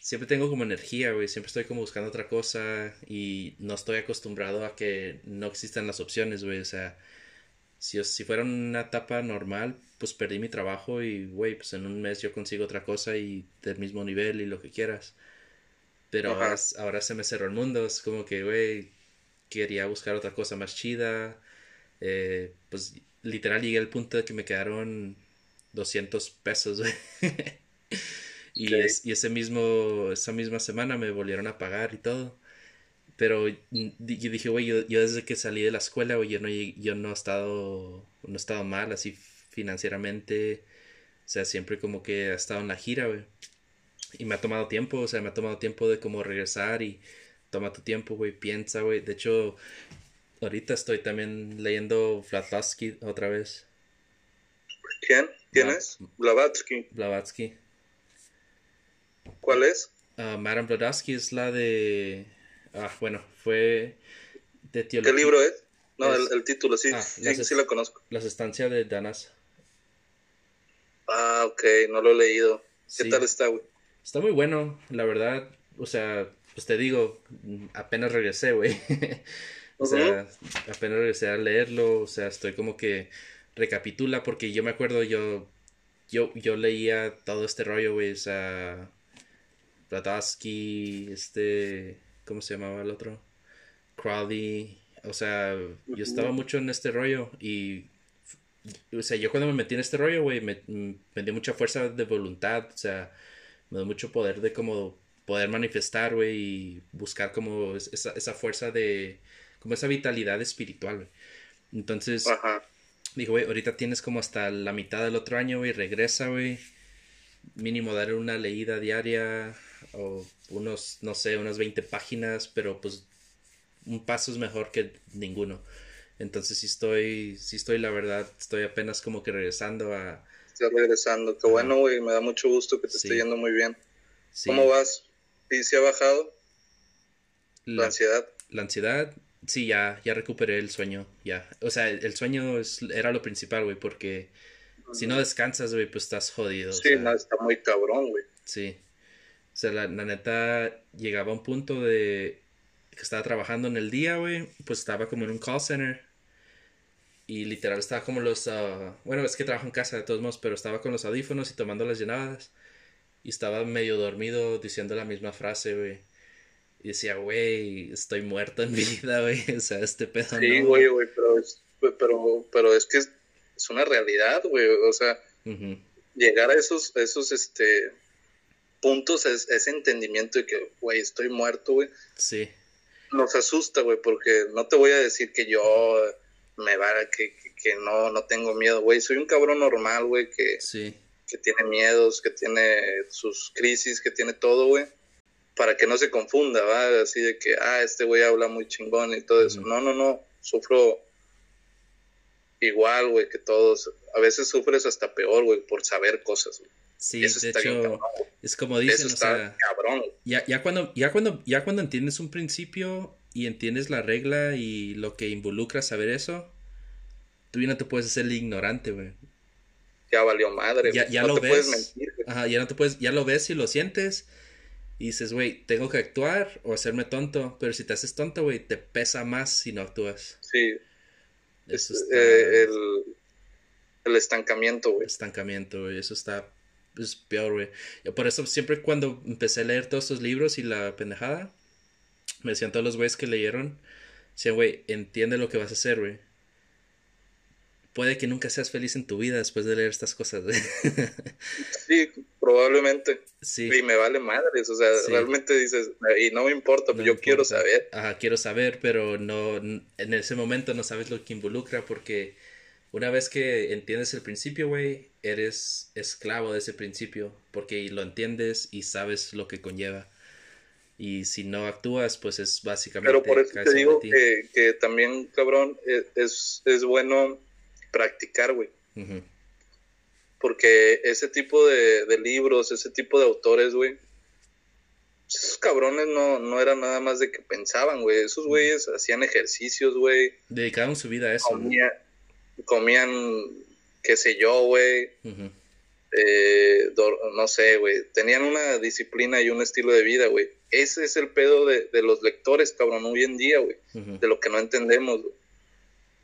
siempre tengo como energía, güey, siempre estoy como buscando otra cosa y no estoy acostumbrado a que no existan las opciones, güey, o sea, si, si fuera una etapa normal, pues perdí mi trabajo y, güey, pues en un mes yo consigo otra cosa y del mismo nivel y lo que quieras. Pero ahora, ahora se me cerró el mundo, es como que, güey, quería buscar otra cosa más chida, eh, pues literal llegué al punto de que me quedaron 200 pesos, y, y ese mismo, esa misma semana me volvieron a pagar y todo. Pero yo dije, güey, yo, desde que salí de la escuela, güey, yo no, yo no he estado, no he estado mal así financieramente. O sea, siempre como que he estado en la gira, güey. Y me ha tomado tiempo, o sea, me ha tomado tiempo de como regresar y toma tu tiempo, güey, piensa, güey. De hecho, ahorita estoy también leyendo Blavatsky otra vez. ¿Quién? ¿Quién es? Blavatsky. Blavatsky. ¿Cuál es? Uh, Madame Blavatsky es la de... Ah, bueno, fue de teología. ¿Qué libro es? No, el, título, sí, ah, sí, sí la conozco. Las estancias de Danas. Ah, ok, no lo he leído. ¿Qué tal está, güey? Está muy bueno, la verdad. O sea, pues te digo, apenas regresé, güey. O sea, apenas regresé a leerlo, o sea, estoy como que recapitula porque yo me acuerdo, yo, yo, yo leía todo este rollo, güey, o sea, Blavatsky, este, ¿cómo se llamaba el otro? Crowley, o sea, yo estaba mucho en este rollo y, o sea, yo cuando me metí en este rollo, güey, me, me dio mucha fuerza de voluntad, o sea, me dio mucho poder de como poder manifestar, güey, y buscar como esa, esa fuerza de como esa vitalidad espiritual, güey. Entonces, dijo, güey, ahorita tienes como hasta la mitad del otro año, güey, regresa, güey. Mínimo dar una leída diaria o unos, no sé, unas 20 páginas, pero pues un paso es mejor que ninguno. Entonces sí estoy, sí estoy, la verdad, estoy apenas como que regresando a... Estoy regresando, qué bueno, güey, me da mucho gusto que te esté yendo muy bien. ¿Cómo vas? ¿Y si ha bajado? La, ansiedad. La ansiedad, Sí, ya, ya recuperé el sueño, ya. O sea, el, sueño es, era lo principal, güey, porque si no descansas, güey, pues estás jodido. Sí, no, está muy cabrón, güey. Sí. O sea, la, neta llegaba a un punto de que estaba trabajando en el día, güey, pues estaba como en un call center. Y literal estaba como los... Uh, bueno, es que trabajo en casa de todos modos, pero estaba con los audífonos y tomando las llenadas. Y estaba medio dormido diciendo la misma frase, güey. Y decía, güey, estoy muerto en vida, güey. O sea, este pedo Sí, güey, güey, pero es, pero, pero es que es, una realidad, güey. O sea, llegar a esos, esos, este, puntos, es, ese entendimiento de que, güey, estoy muerto, güey. Sí. Nos asusta, güey, porque no te voy a decir que yo me va, que, que, no, no tengo miedo, güey. Soy un cabrón normal, güey, que, que tiene miedos, que tiene sus crisis, que tiene todo, güey. Para que no se confunda, ¿va? Así de que, ah, este güey habla muy chingón y todo eso. No, no, no. Sufro igual, güey, que todos. A veces sufres hasta peor, güey, por saber cosas, güey. Sí, de hecho, es como dicen, o sea, cabrón. Ya, ya, cuando, ya, cuando, ya cuando entiendes un principio y entiendes la regla y lo que involucra saber eso, tú ya no te puedes hacer el ignorante, güey. Ya valió madre, ya, ya lo ves. Ajá, ya no te puedes, ya lo ves y lo sientes. Y dices, güey, tengo que actuar o hacerme tonto. Pero si te haces tonto, güey, te pesa más si no actúas. Sí. Eso eh, el, el estancamiento, güey. Estancamiento, güey. Eso está es peor, güey. Por eso siempre cuando empecé a leer todos estos libros y la pendejada, me decían todos los güeyes que leyeron, decían, güey, entiende lo que vas a hacer, güey. Puede que nunca seas feliz en tu vida después de leer estas cosas, güey. Sí, probablemente. Sí. Y me vale madres, o sea, realmente dices, y no me importa, yo quiero saber. Ajá, quiero saber, pero no, en ese momento no sabes lo que involucra porque una vez que entiendes el principio, güey, eres esclavo de ese principio, porque lo entiendes y sabes lo que conlleva. Y si no actúas, pues es básicamente... Pero por eso te digo que, que, también, cabrón, e, es, es bueno practicar, güey. Porque ese tipo de, de, libros, ese tipo de autores, güey, esos cabrones no, no eran nada más de que pensaban, güey. Esos güeyes hacían ejercicios, güey. Dedicaban su vida a eso comían, qué sé yo, güey. Eh, no sé, güey. Tenían una disciplina y un estilo de vida, güey. Ese es el pedo de, los lectores, cabrón, hoy en día, güey. De lo que no entendemos,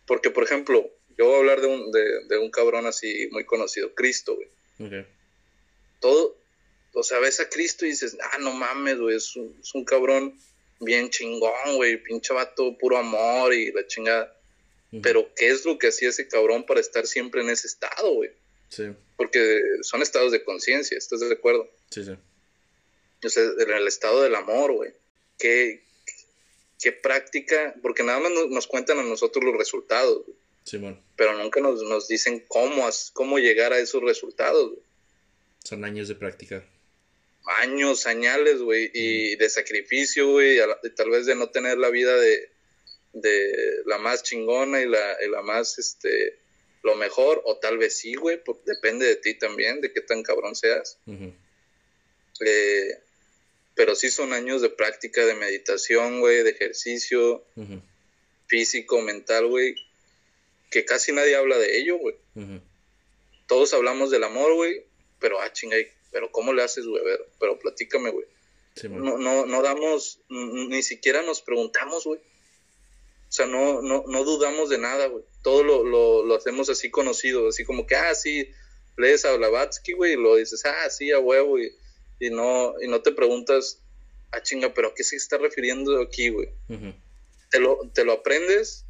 Porque, por ejemplo, yo voy a hablar de un, de, un cabrón así muy conocido, Cristo, güey. Todo, o sea, ves a Cristo y dices, ah, no mames, güey, es un, es un cabrón bien chingón, güey, pinche vato, puro amor y la chingada. Pero, ¿qué es lo que hacía ese cabrón para estar siempre en ese estado, güey? Sí. Porque son estados de conciencia, ¿estás de acuerdo? Sí, sí. O sea, en el estado del amor, güey. ¿Qué, qué práctica? Porque nada más nos, cuentan a nosotros los resultados, güey. Sí, man. Pero nunca nos, nos dicen cómo, cómo llegar a esos resultados, güey. Son años de práctica. Años, añales, güey. Y de sacrificio, güey. Tal vez de no tener la vida de, de la más chingona y la, la más, este, lo mejor, o tal vez sí, güey, depende de ti también, de qué tan cabrón seas. Eh, pero sí son años de práctica de meditación, güey, de ejercicio físico, mental, güey, que casi nadie habla de ello, güey. Todos hablamos del amor, güey, pero ah, chinga, pero ¿cómo le haces, güey? Pero platícame, güey. no, no, no damos, ni siquiera nos preguntamos, güey. O sea, no, no, no dudamos de nada, güey. Todo lo, lo, lo, hacemos así conocido, así como que, ah, sí, lees a Blavatsky, güey, y lo dices, ah, sí, a huevo, y, y, no, y no te preguntas, ah, chinga, pero ¿a qué se está refiriendo aquí, güey? te, lo, te lo aprendes,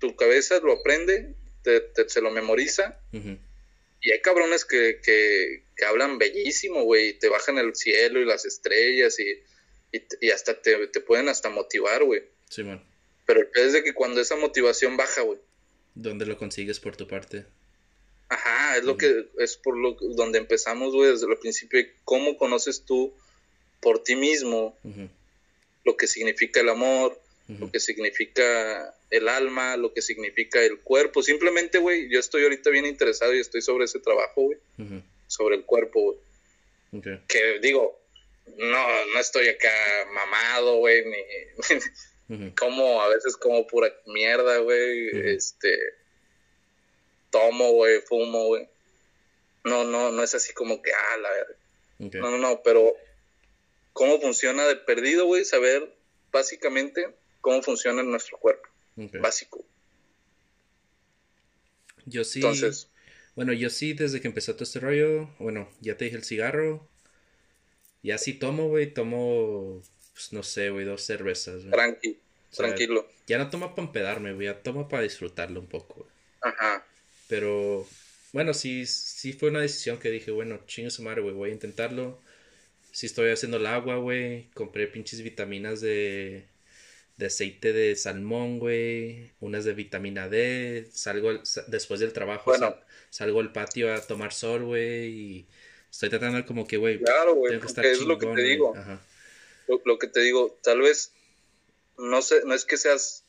tu cabeza lo aprende, te, se lo memoriza, y hay cabrones que, que, que hablan bellísimo, güey, y te bajan el cielo y las estrellas, y, y, y hasta te, te pueden hasta motivar, güey. Sí, man. Pero es de que cuando esa motivación baja, güey. ¿Dónde lo consigues por tu parte? Ajá, es lo que es por lo donde empezamos, güey, desde el principio. ¿Cómo conoces tú por ti mismo lo que significa el amor, lo que significa el alma, lo que significa el cuerpo? Simplemente, güey, yo estoy ahorita bien interesado y estoy sobre ese trabajo, güey, sobre el cuerpo, güey. Que digo, no, no estoy acá mamado, güey, ni, como a veces como pura mierda, güey, este, tomo, güey, fumo, güey. No, no, no es así como que, ah, la verdad. No, no, no, pero cómo funciona de perdido, güey, saber básicamente cómo funciona nuestro cuerpo. Básico. Yo sí. Entonces. Bueno, yo sí, desde que empezó todo este rollo, bueno, ya te dije el cigarro. Ya sí tomo, güey, tomo pues no sé, güey, dos cervezas. Tranqui, tranquilo. Ya no toma para empedarme, güey, ya toma para disfrutarlo un poco. Ajá. Pero, bueno, sí, sí fue una decisión que dije, bueno, chingo su madre, güey, voy a intentarlo. Si estoy haciendo el agua, güey, compré pinches vitaminas de, de aceite de salmón, güey, unas de vitamina D, salgo después del trabajo, salgo al patio a tomar sol, güey, y estoy tratando como que, güey, claro, güey, es lo que te digo. Lo, que te digo, tal vez no sé, no es que seas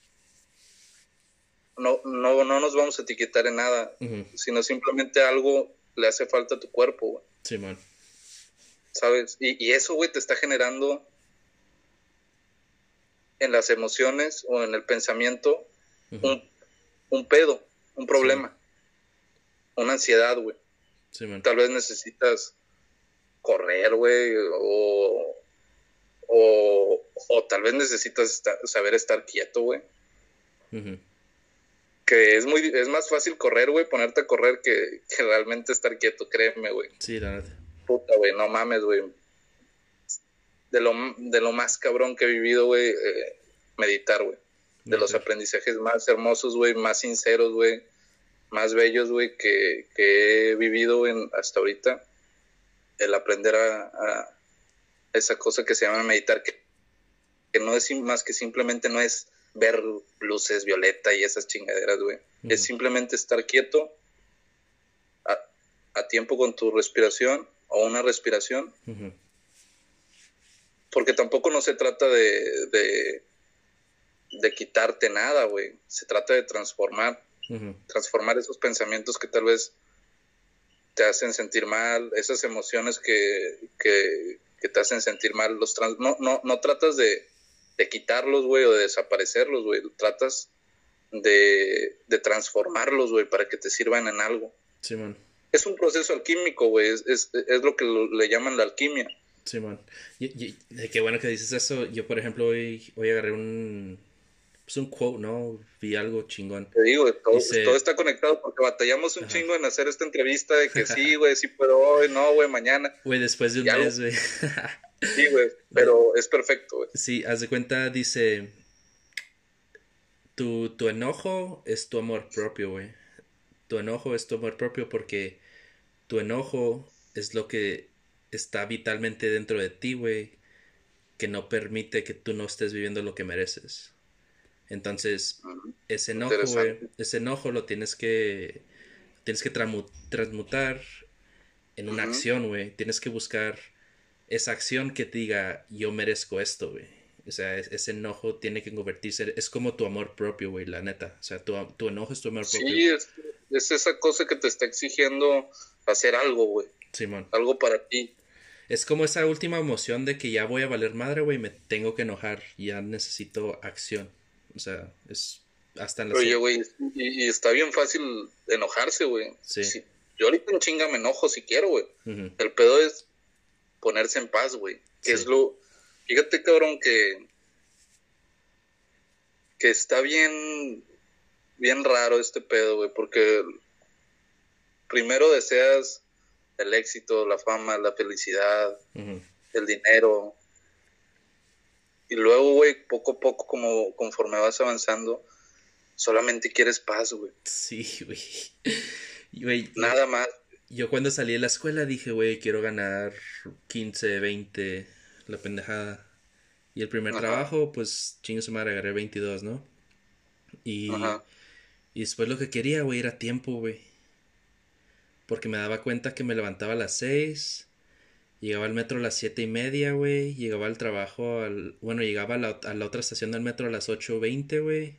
no, no, no nos vamos a etiquetar en nada, sino simplemente algo le hace falta a tu cuerpo, güey. Sí, man. ¿Sabes? Y, y eso, güey, te está generando en las emociones o en el pensamiento un, un, pedo, un problema, una ansiedad, güey. Sí, Tal vez necesitas correr, güey, o, o, o, tal vez necesitas saber estar quieto, güey. Que es muy es más fácil correr, güey, ponerte a correr que, que realmente estar quieto, créeme, güey. Sí, la verdad. Puta, güey, no mames, güey de lo, de lo más cabrón que he vivido, güey, eh, meditar, güey. De los aprendizajes más hermosos, güey, más sinceros, güey, más bellos, güey, que, que, he vivido en, hasta ahorita. El aprender a, esa cosa que se llama meditar, que, que, no es más que simplemente no es ver luces violeta y esas chingaderas, güey. Es simplemente estar quieto a, a, tiempo con tu respiración o una respiración porque tampoco no se trata de, de, quitarte nada, güey. Se trata de transformar, transformar esos pensamientos que tal vez te hacen sentir mal, esas emociones que, que, te hacen sentir mal, los no, no, no tratas de, de quitarlos, güey, o de desaparecerlos, güey. Tratas de, de transformarlos, güey, para que te sirvan en algo. Sí, man. Es un proceso alquímico, güey. Es, es, es, lo que le llaman la alquimia. Simón. Y, qué bueno que dices eso. Yo, por ejemplo, hoy, hoy agarré un. Pues un quote, ¿no? Vi algo chingón. Te digo, todo, todo está conectado porque batallamos un chingo en hacer esta entrevista de que sí, güey, sí puedo hoy, no, güey, mañana. Güey, después de un mes, güey. sí, güey, pero es perfecto, güey. Sí, haz de cuenta, dice. Tu, tu enojo es tu amor propio, güey. Tu enojo es tu amor propio porque tu enojo es lo que está vitalmente dentro de ti, güey, que no permite que tú no estés viviendo lo que mereces. Entonces, ese enojo, ese enojo lo tienes que, tienes que transmutar en una acción, güey. Tienes que buscar esa acción que te diga, yo merezco esto, güey. O sea, ese enojo tiene que convertirse, es como tu amor propio, güey, la neta. O sea, tu, tu enojo es tu amor propio. Sí, es, es, esa cosa que te está exigiendo hacer algo, güey. Simón. Algo para ti. Es como esa última emoción de que ya voy a valer madre, güey, me tengo que enojar, ya necesito acción. O sea, es hasta en la... Oye, güey, y, está bien fácil enojarse, güey. Sí. yo ahorita en chinga me enojo si quiero, güey. El pedo es ponerse en paz, güey. Que es lo... Fíjate, cabrón, que... Que está bien... Bien raro este pedo, güey, porque... Primero deseas el éxito, la fama, la felicidad, el dinero. Y luego, güey, poco a poco, como conforme vas avanzando, solamente quieres paz, güey. Sí, güey. Nada más. Yo cuando salí de la escuela dije, güey, quiero ganar 15, 20, la pendejada. Y el primer trabajo, pues, chingo su madre, agarré 22, ¿no? Y, y después lo que quería, güey, era tiempo, güey porque me daba cuenta que me levantaba a las seis, llegaba al metro a las siete y media, güey, llegaba al trabajo, al, bueno, llegaba a la, a la otra estación del metro a las ocho veinte, güey,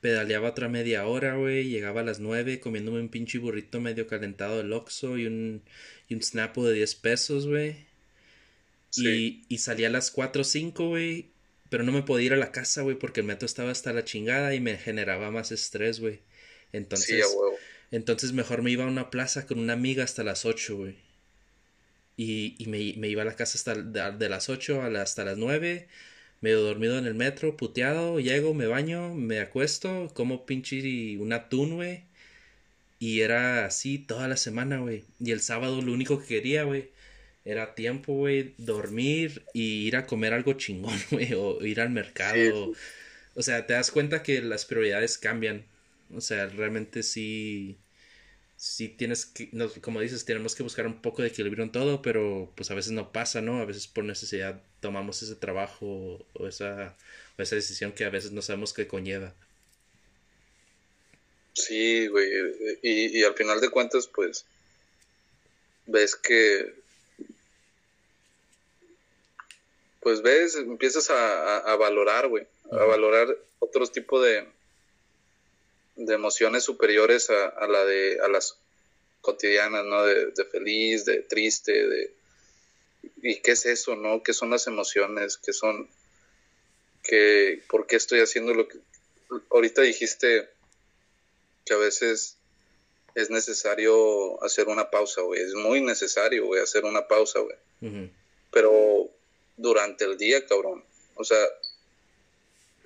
pedaleaba otra media hora, güey, llegaba a las nueve comiéndome un pinche burrito medio calentado del Oxxo y un, y un snapo de diez pesos, güey. Y, y salía a las cuatro o cinco, güey, pero no me podía ir a la casa, güey, porque el metro estaba hasta la chingada y me generaba más estrés, güey. Entonces, sí, entonces mejor me iba a una plaza con una amiga hasta las 8, güey. Y, y me, iba a la casa hasta de, las 8 a hasta las 9. Medio dormido en el metro, puteado. Llego, me baño, me acuesto, como pinche un atún, güey. Y era así toda la semana, güey. Y el sábado lo único que quería, güey, era tiempo, güey, dormir y ir a comer algo chingón, güey, o ir al mercado. O sea, te das cuenta que las prioridades cambian. O sea, realmente sí, sí tienes que, como dices, tenemos que buscar un poco de equilibrio en todo, pero pues a veces no pasa, ¿no? A veces por necesidad tomamos ese trabajo o esa, o esa decisión que a veces no sabemos qué conlleva. Sí, güey, y, y al final de cuentas, pues, ves que, pues ves, empiezas a, valorar, güey, a valorar otros tipos de, de emociones superiores a, la de, a las cotidianas, ¿no? De, de, feliz, de triste, de... ¿Y qué es eso, no? ¿Qué son las emociones? ¿Qué son? ¿Qué, ¿Por qué estoy haciendo lo que... Ahorita dijiste que a veces es necesario hacer una pausa, güey. Es muy necesario, güey, hacer una pausa, güey. Pero durante el día, cabrón. O sea,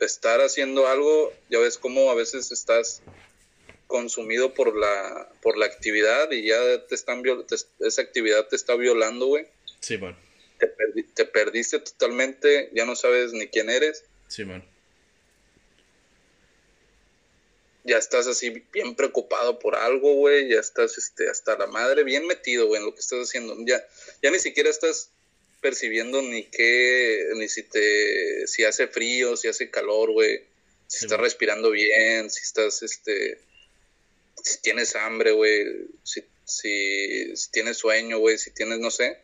estar haciendo algo, ya ves cómo a veces estás consumido por la por la actividad y ya te están esa actividad te está violando, güey. Sí, man. Te, te, perdiste totalmente, ya no sabes ni quién eres. Sí, man ya estás así bien preocupado por algo, güey, ya estás este, hasta la madre bien metido, güey, en lo que estás haciendo. Ya, ya ni siquiera estás percibiendo ni qué, ni si te, si hace frío, si hace calor, güey, si estás respirando bien, si estás, este, si tienes hambre, güey, si, si, tienes sueño, güey, si tienes, no sé.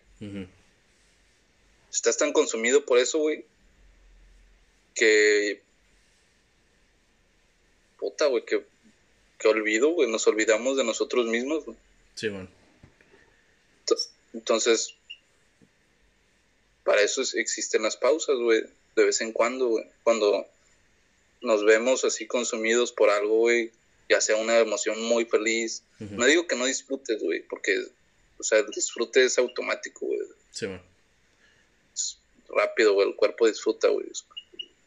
Estás tan consumido por eso, güey, que puta, güey, que, que olvido, güey, nos olvidamos de nosotros mismos, güey. Sí, man. Entonces, para eso existen las pausas, güey, de vez en cuando, güey. Cuando nos vemos así consumidos por algo, güey, ya sea una emoción muy feliz. No digo que no disfrutes, güey, porque, o sea, el disfrute es automático, güey. Sí, man. rápido, güey, el cuerpo disfruta, güey.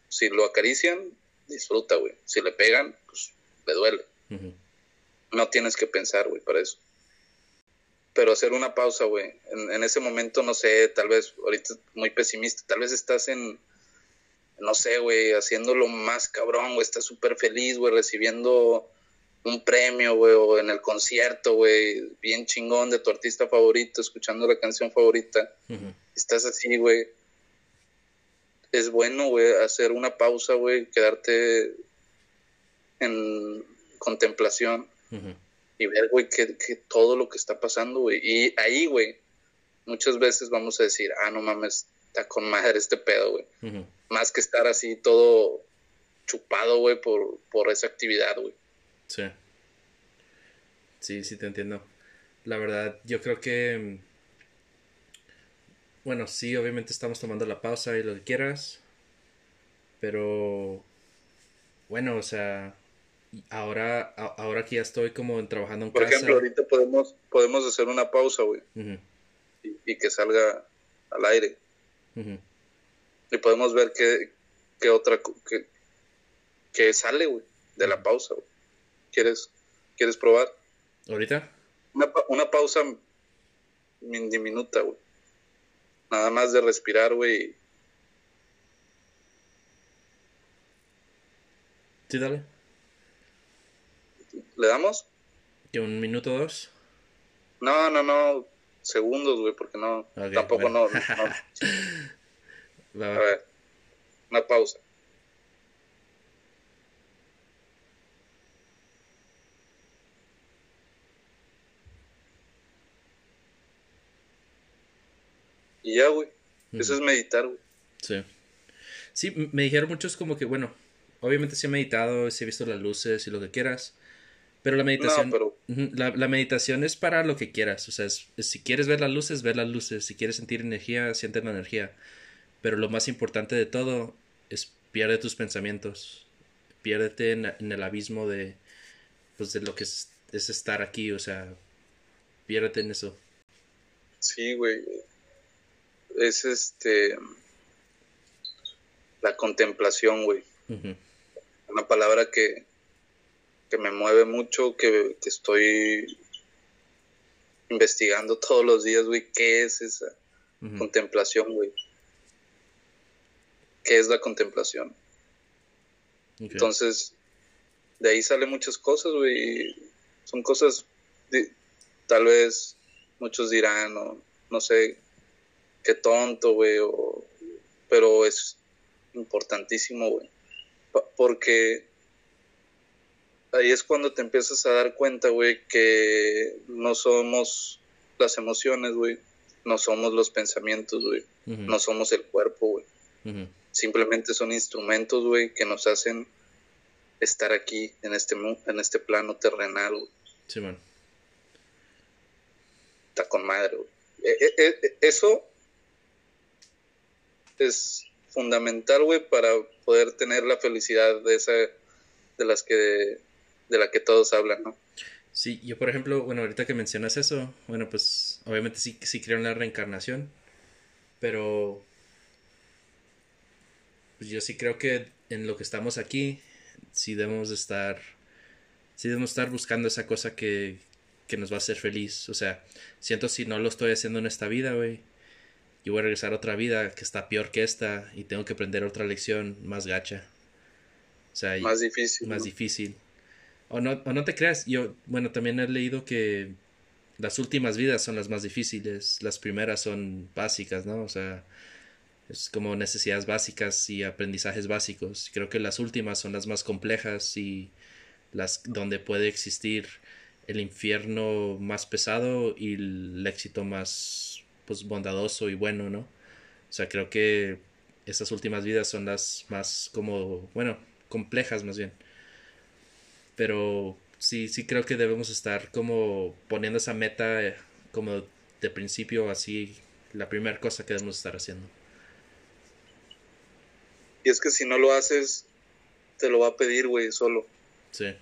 Si lo acarician, disfruta, güey. Si le pegan, pues le duele. No tienes que pensar, güey, para eso. Pero hacer una pausa, güey. En, ese momento, no sé, tal vez, ahorita muy pesimista, tal vez estás en, no sé, güey, haciéndolo más cabrón, güey, estás súper feliz, güey, recibiendo un premio, güey, o en el concierto, güey, bien chingón de tu artista favorito, escuchando la canción favorita. Estás así, güey es bueno, güey, hacer una pausa, güey, quedarte en contemplación y ver, güey, que, todo lo que está pasando, güey. Y ahí, güey, muchas veces vamos a decir, ah, no mames, está con madre este pedo, güey. Más que estar así todo chupado, güey, por, por esa actividad, güey. Sí. Sí, sí, te entiendo. La verdad, yo creo que bueno, sí, obviamente estamos tomando la pausa y lo que quieras. Pero bueno, o sea, ahora, ahora que ya estoy como trabajando en Por ejemplo, ahorita podemos, podemos hacer una pausa, güey. y, que salga al aire. Y podemos ver qué, qué otra, qué, qué sale, güey, de la pausa, güey. ¿Quieres, ¿Quieres probar? ¿Ahorita? Una, una pausa diminuta, güey. Nada más de respirar, güey. Sí, dale. ¿Le damos? ¿Que un minuto o dos? No, no, no. Segundos, güey, porque no. tampoco no. A ver. Una pausa. Y ya, güey. Eso es meditar, güey. Sí. Sí, me dijeron muchos como que, bueno, obviamente sí he meditado, sí he visto las luces y lo que quieras. Pero la meditación. la, meditación es para lo que quieras. O sea, si quieres ver las luces, ver las luces. Si quieres sentir energía, siente la energía. Pero lo más importante de todo es pierde tus pensamientos. Piérdete en, en el abismo de. Pues de lo que es, es estar aquí. O sea, piérdete en eso. Sí, güey es este la contemplación, güey. Una palabra que, que me mueve mucho, que, estoy investigando todos los días, güey, qué es esa, contemplación, güey. ¿Qué es la contemplación? Entonces, de ahí salen muchas cosas, güey. Son cosas, tal vez muchos dirán, o no sé, qué tonto, güey, pero es importantísimo, güey. Porque ahí es cuando te empiezas a dar cuenta, güey, que no somos las emociones, güey. No somos los pensamientos, güey. No somos el cuerpo, güey. Simplemente son instrumentos, güey, que nos hacen estar aquí en este, en este plano terrenal, güey. Sí, man. Está con madre, güey. E, e, e, eso es fundamental, güey, para poder tener la felicidad de esa, de las que, de la que todos hablan, ¿no? Sí, yo por ejemplo, bueno, ahorita que mencionas eso, bueno, pues obviamente sí, sí creo en la reencarnación, pero pues yo sí creo que en lo que estamos aquí, sí debemos de estar, sí debemos estar buscando esa cosa que, que nos va a hacer feliz, o sea, siento si no lo estoy haciendo en esta vida, güey, yo voy a regresar a otra vida que está peor que esta y tengo que aprender otra lección más gacha. O sea, más difícil. Más difícil. O no, o no te creas, yo, bueno, también he leído que las últimas vidas son las más difíciles, las primeras son básicas, ¿no? O sea, es como necesidades básicas y aprendizajes básicos. Creo que las últimas son las más complejas y las donde puede existir el infierno más pesado y el éxito más pues bondadoso y bueno, ¿no? O sea, creo que esas últimas vidas son las más como, bueno, complejas más bien pero sí, sí creo que debemos estar como poniendo esa meta eh, como de principio, así, la primera cosa que debemos estar haciendo. Y es que si no lo haces, te lo va a pedir, güey, solo. Sí.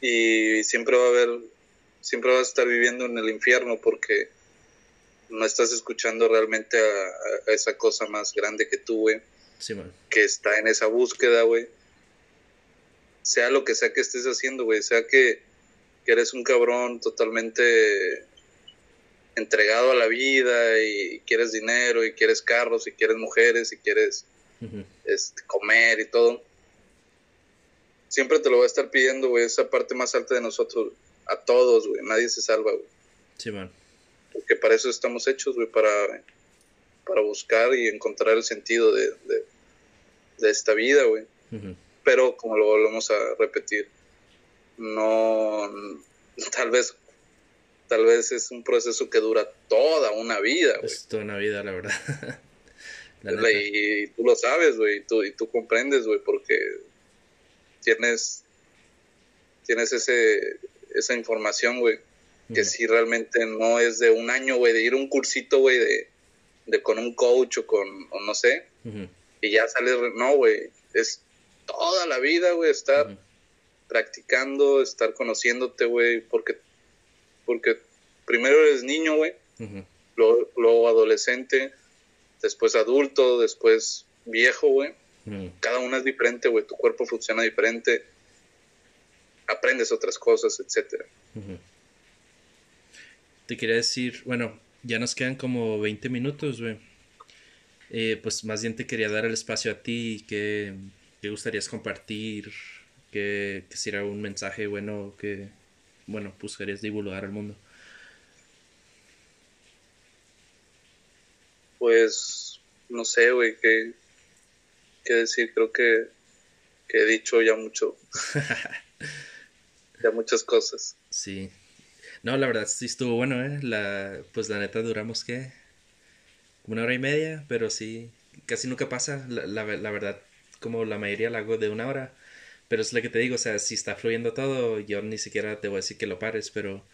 Y siempre va a haber, siempre vas a estar viviendo en el infierno porque no estás escuchando realmente a, esa cosa más grande que tú, güey. Sí, man. Que está en esa búsqueda, güey sea lo que sea que estés haciendo, güey, sea que, eres un cabrón totalmente entregado a la vida y quieres dinero y quieres carros y quieres mujeres y quieres este, comer y todo. Siempre te lo va a estar pidiendo, güey, esa parte más alta de nosotros, a todos, güey, nadie se salva, güey. Sí, man. Porque para eso estamos hechos, güey, para, para buscar y encontrar el sentido de, de, esta vida, güey pero como lo volvemos a repetir, no, tal vez, tal vez es un proceso que dura toda una vida. Es toda una vida, la verdad. y, tú lo sabes, güey, y tú, y tú comprendes, güey, porque tienes, tienes ese, esa información, güey, que si realmente no es de un año, güey, de ir a un cursito, güey, de, de con un coach o con, o no sé, y ya sales, no, güey, es toda la vida, güey, estar practicando, estar conociéndote, güey, porque, porque primero eres niño, güey, luego, adolescente, después adulto, después viejo, güey. Cada una es diferente, güey, tu cuerpo funciona diferente, aprendes otras cosas, etcétera. Te quería decir, bueno, ya nos quedan como 20 minutos, güey. Eh, pues más bien te quería dar el espacio a ti que ¿Qué gustarías compartir? ¿Qué quisiera un mensaje bueno que, bueno, buscarías divulgar al mundo? Pues, no sé, güey, qué, qué decir. Creo que, que he dicho ya mucho. ya muchas cosas. Sí. No, la verdad sí estuvo bueno, ¿eh? La, pues la neta duramos, ¿qué? Una hora y media, pero sí, casi nunca pasa. La, la, la verdad, como la mayoría la hago de una hora. Pero es lo que te digo, o sea, si está fluyendo todo, yo ni siquiera te voy a decir que lo pares, pero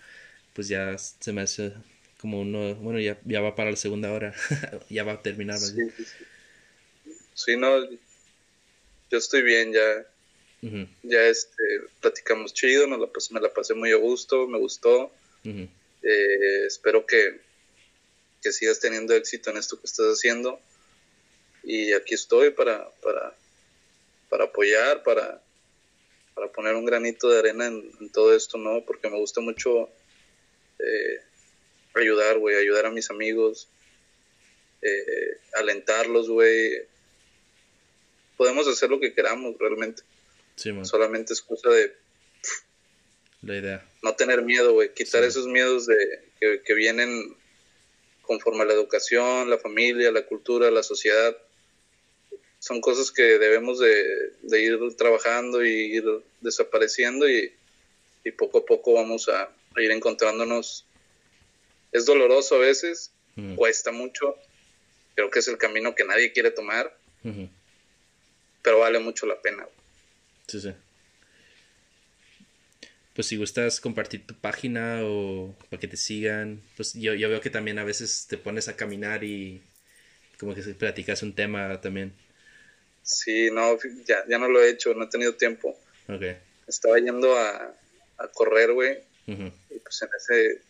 pues ya se me hace como uno, bueno, ya, ya va para la segunda hora, ya va a terminar. Sí, sí, no, yo estoy bien, ya, ya este, platicamos chido, nos la me la pasé muy a gusto, me gustó. Eh, espero que, que sigas teniendo éxito en esto que estás haciendo. Y aquí estoy para, para, para apoyar, para, para poner un granito de arena en, todo esto, ¿no? Porque me gusta mucho eh, ayudar, güey, ayudar a mis amigos, eh, alentarlos, güey. Podemos hacer lo que queramos realmente. Sí, Solamente es cosa de... La idea. No tener miedo, güey. Quitar esos miedos de que, que vienen conforme a la educación, la familia, la cultura, la sociedad son cosas que debemos de, ir trabajando y ir desapareciendo y, poco a poco vamos a, ir encontrándonos. Es doloroso a veces, cuesta mucho, creo que es el camino que nadie quiere tomar, pero vale mucho la pena. Sí, sí. Pues si gustas compartir tu página o para que te sigan, pues yo, yo veo que también a veces te pones a caminar y como que platicas un tema también. Sí, no, ya, ya no lo he hecho, no he tenido tiempo. Okay. Estaba yendo a, a correr, güey. Y pues en ese,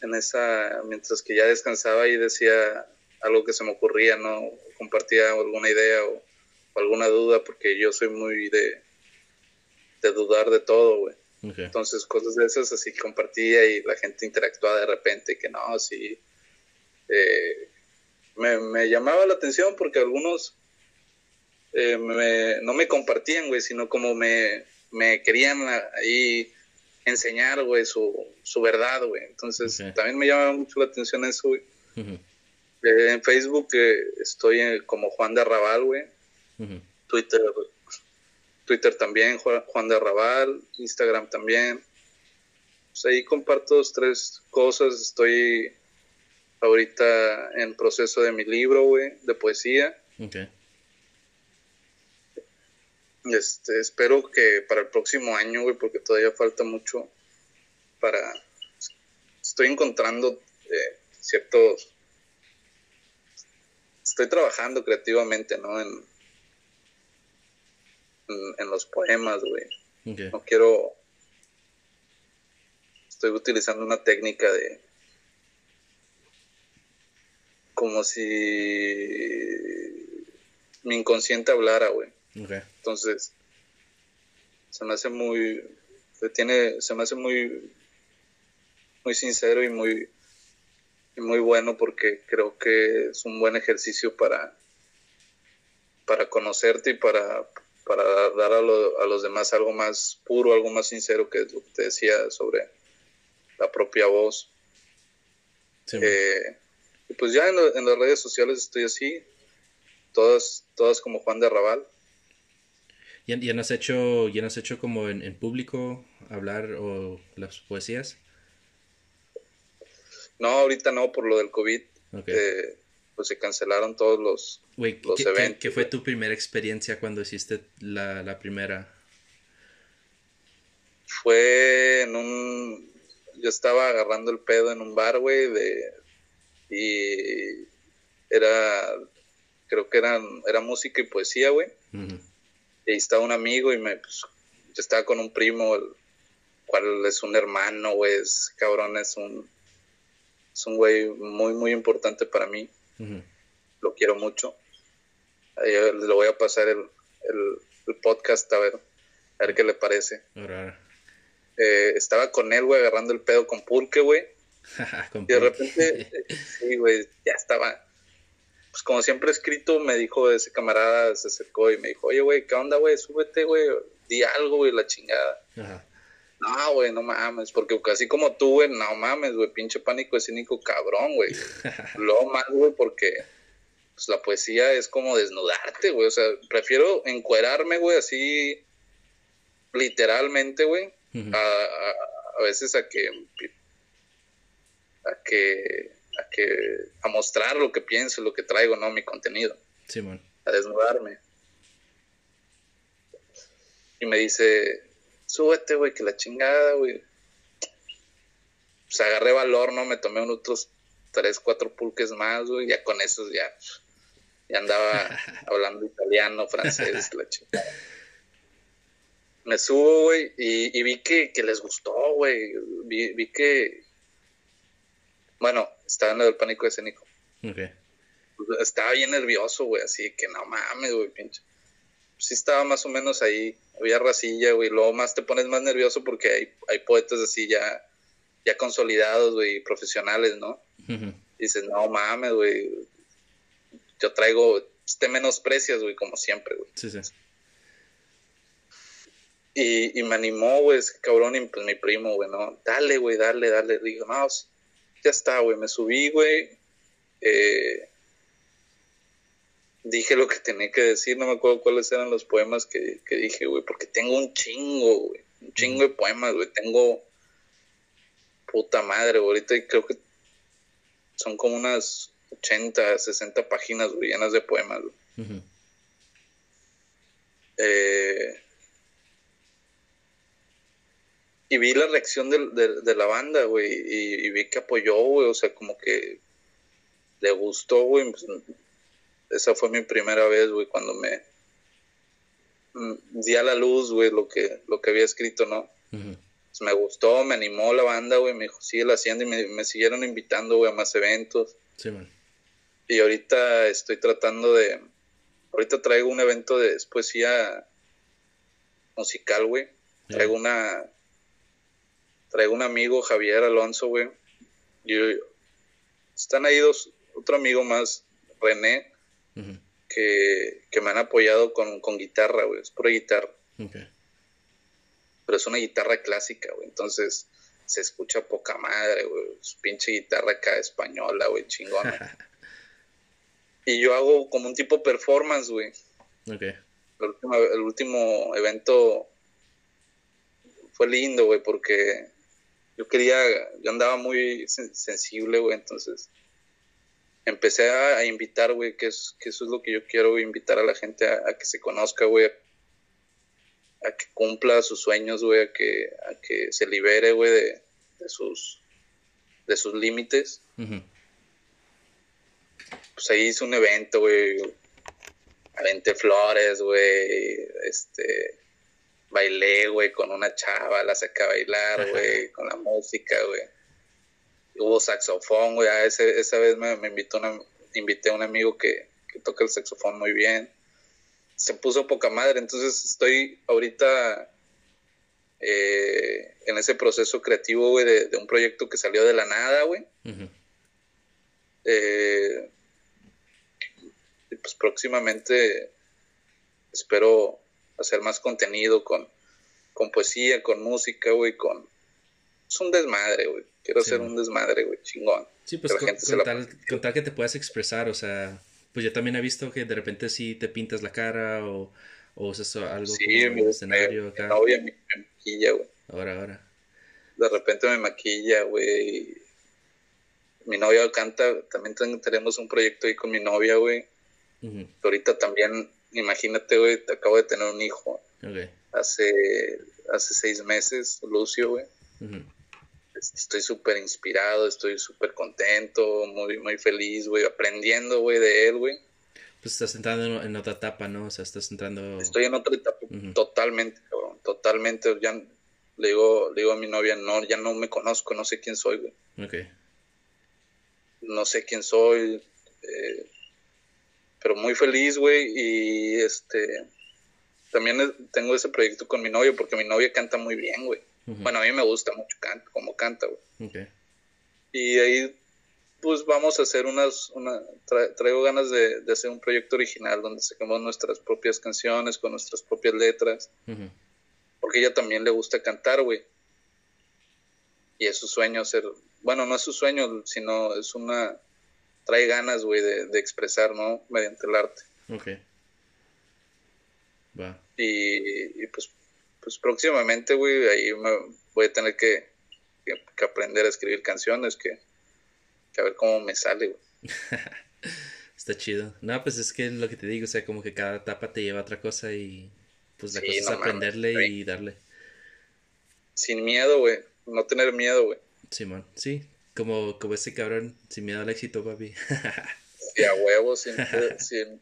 en esa, mientras que ya descansaba y decía algo que se me ocurría, ¿no? Compartía alguna idea o, alguna duda, porque yo soy muy de, de dudar de todo, güey. Entonces, cosas de esas así compartía y la gente interactuaba de repente, que no, sí. Eh, me, me llamaba la atención porque algunos eh, me, no me compartían, güey, sino como me, me querían ahí enseñar, güey, su, su verdad, güey. Entonces, también me llama mucho la atención eso, güey. Eh, en Facebook eh, estoy como Juan de Arrabal, güey. Twitter, Twitter también, Juan de Arrabal. Instagram también. Pues ahí comparto dos, tres cosas. Estoy ahorita en proceso de mi libro, güey, de poesía. Okay. Este, espero que para el próximo año, güey, porque todavía falta mucho para... Estoy encontrando eh, ciertos... Estoy trabajando creativamente, ¿no? En, en, los poemas, güey. No quiero... Estoy utilizando una técnica de... Como si mi inconsciente hablara, güey. Entonces, se me hace muy, se tiene, se me hace muy, muy sincero y muy, muy bueno porque creo que es un buen ejercicio para, para conocerte y para, para dar a, los demás algo más puro, algo más sincero que lo que te decía sobre la propia voz. Eh, y pues ya en, en, las redes sociales estoy así, todas, todas como Juan de Arrabal. ¿Ya, ya, has hecho, ya has hecho como en, público hablar o las poesías? No, ahorita no, por lo del COVID. Eh, pues se cancelaron todos los, eventos. ¿qué, fue tu primera experiencia cuando hiciste la, la primera? Fue en un... Yo estaba agarrando el pedo en un bar, güey, de... Y era... Creo que eran, era música y poesía, güey. Y ahí estaba un amigo y me, pues, yo estaba con un primo, el cual es un hermano, güey, es cabrón, es un, es un güey muy, muy importante para mí. Lo quiero mucho. le voy a pasar el, el, podcast a ver, a ver qué le parece. Eh, estaba con él, güey, agarrando el pedo con pulque, güey. y de repente, sí, güey, ya estaba pues como siempre he escrito, me dijo ese camarada, se acercó y me dijo, oye, güey, ¿qué onda, güey? Súbete, güey, di algo, güey, la chingada. Ajá. No, güey, no mames, porque así como tú, güey, no mames, güey, pinche pánico escénico cabrón, güey. Lo más, güey, porque pues, la poesía es como desnudarte, güey, o sea, prefiero encuerarme, güey, así literalmente, güey, a, a, veces a que a que a que a mostrar lo que pienso, lo que traigo, no mi contenido. Sí, A desnudarme. Y me dice, súbete, güey, que la chingada, güey. Pues agarré valor, ¿no? Me tomé unos otros tres, cuatro pulques más, güey. Ya con esos ya, ya andaba hablando italiano, francés, la chingada. Me subo, güey, y, vi que, que les gustó, güey. Vi, vi que, bueno, estaba en lo del pánico escénico. Okay. Estaba bien nervioso, güey, así que no mames, güey, pinche. Sí estaba más o menos ahí, había racilla, güey, luego más te pones más nervioso porque hay, hay poetas así ya, ya consolidados, güey, profesionales, ¿no? dices, no mames, güey, yo traigo, te menosprecias, güey, como siempre, güey. Sí, sí. Y, y me animó, güey, ese cabrón, y pues mi primo, güey, no, dale, güey, dale, dale. Digo, no, ya está, güey, me subí, güey. Eh, dije lo que tenía que decir, no me acuerdo cuáles eran los poemas que, que dije, güey, porque tengo un chingo, güey, un chingo de poemas, güey, tengo puta madre, güey, ahorita creo que son como unas 80, 60 páginas, güey, llenas de poemas, güey. eh, y vi la reacción de, de, la banda, güey, y, vi que apoyó, güey, o sea, como que le gustó, güey. Pues, esa fue mi primera vez, güey, cuando me mm, di a la luz, güey, lo que, lo que había escrito, ¿no? pues me gustó, me animó la banda, güey, me dijo, sigue haciendo y me, me siguieron invitando, güey, a más eventos. Sí, man. Y ahorita estoy tratando de, ahorita traigo un evento de poesía musical, güey. Traigo una, traigo un amigo, Javier Alonso, güey. Y están ahí dos, otro amigo más, René, que, me han apoyado con, guitarra, güey. Es pura guitarra. Pero es una guitarra clásica, güey. Entonces se escucha poca madre, güey. Su pinche guitarra acá española, güey, chingona. y yo hago como un tipo performance, güey. El último, el último evento fue lindo, güey, porque yo quería, yo andaba muy sensible, güey, entonces empecé a, invitar, güey, que, es, que eso es lo que yo quiero, invitar a la gente a, que se conozca, güey, a, que cumpla sus sueños, güey, a que, a que se libere, güey, de, sus, de sus límites. Pues ahí hice un evento, güey, aventé flores, güey, este bailé, güey, con una chava, la saqué a bailar, güey, con la música, güey. Hubo saxofón, güey, esa vez me, invitó una, invité a un amigo que, toca el saxofón muy bien. Se puso poca madre, entonces estoy ahorita eh, en ese proceso creativo, güey, de, un proyecto que salió de la nada, güey. Eh, y pues próximamente espero hacer más contenido con, con poesía, con música, güey, con... Es un desmadre, güey. Quiero hacer un desmadre, güey, chingón. Sí, pues con, tal, que te puedas expresar, o sea, pues yo también he visto que de repente sí te pintas la cara o, o usas algo sí, como escenario acá. Mi novia me, maquilla, güey. Ahora, ahora. De repente me maquilla, güey. Mi novia canta, también tenemos un proyecto ahí con mi novia, güey. Ahorita también imagínate, güey, acabo de tener un hijo. Hace, hace seis meses, Lucio, güey. Estoy súper inspirado, estoy súper contento, muy, muy feliz, güey, aprendiendo, güey, de él, güey. Pues estás entrando en otra etapa, ¿no? O sea, estás entrando... Estoy en otra etapa, totalmente, cabrón, totalmente. Ya le digo, le digo a mi novia, no, ya no me conozco, no sé quién soy, güey. Ok. No sé quién soy, eh, pero muy feliz, güey, y este, también tengo ese proyecto con mi novio, porque mi novia canta muy bien, güey. Bueno, a mí me gusta mucho canto, como canta, güey. Y ahí, pues vamos a hacer unas, una, traigo ganas de, hacer un proyecto original donde saquemos nuestras propias canciones con nuestras propias letras. Porque ella también le gusta cantar, güey. Y es su sueño ser, bueno, no es su sueño, sino es una, trae ganas, güey, de, expresar, ¿no? Mediante el arte. Ok. Va. Y, pues, pues próximamente, güey, ahí me voy a tener que, aprender a escribir canciones, que, a ver cómo me sale, güey. Está chido. No, pues es que lo que te digo, o sea, como que cada etapa te lleva a otra cosa y pues la cosa es aprenderle y darle. Sin miedo, güey. No tener miedo, güey. Simón, sí, como, como ese cabrón, sin miedo al éxito, papi. sí, a huevo, sin,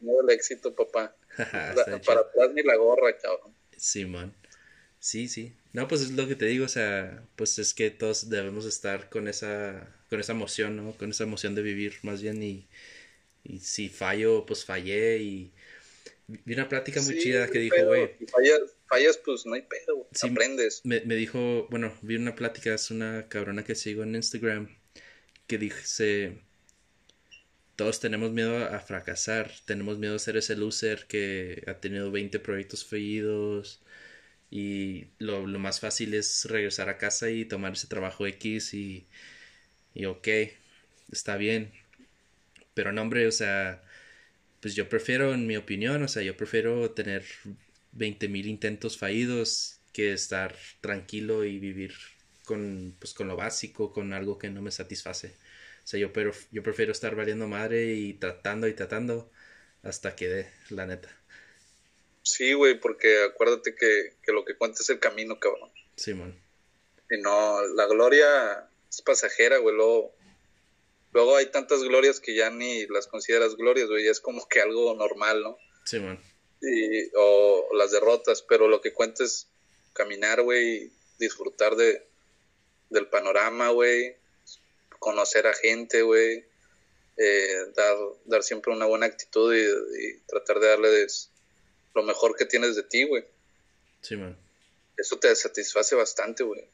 miedo al éxito, papá. para atrás ni la gorra, cabrón. Simón. Sí, sí. No, pues es lo que te digo, o sea, pues es que todos debemos estar con esa, con esa emoción, ¿no? Con esa emoción de vivir más bien y, y si fallo, pues fallé y vi una plática muy chida que dijo, güey. Fallas, fallas, pues no hay pedo, aprendes. Me, me dijo, bueno, vi una plática, es una cabrona que sigo en Instagram que dice, todos tenemos miedo a fracasar, tenemos miedo a ser ese loser que ha tenido 20 proyectos fallidos y lo, lo más fácil es regresar a casa y tomar ese trabajo X y, y ok, está bien. Pero no, hombre, o sea, pues yo prefiero, en mi opinión, o sea, yo prefiero tener 20 mil intentos fallidos que estar tranquilo y vivir con, pues, con lo básico, con algo que no me satisface. O sea, yo, pero, yo prefiero estar valiendo madre y tratando y tratando hasta que dé, la neta. Sí, güey, porque acuérdate que, lo que cuenta es el camino, cabrón. Sí, man. Y no, la gloria es pasajera, güey. Luego, luego hay tantas glorias que ya ni las consideras glorias, güey. Ya es como que algo normal, ¿no? Sí, man. Y, o las derrotas, pero lo que cuenta es caminar, güey, disfrutar de, del panorama, güey, conocer a gente, güey, eh, dar, dar siempre una buena actitud y, tratar de darles lo mejor que tienes de ti, güey. Sí, man. Eso te satisface bastante, güey.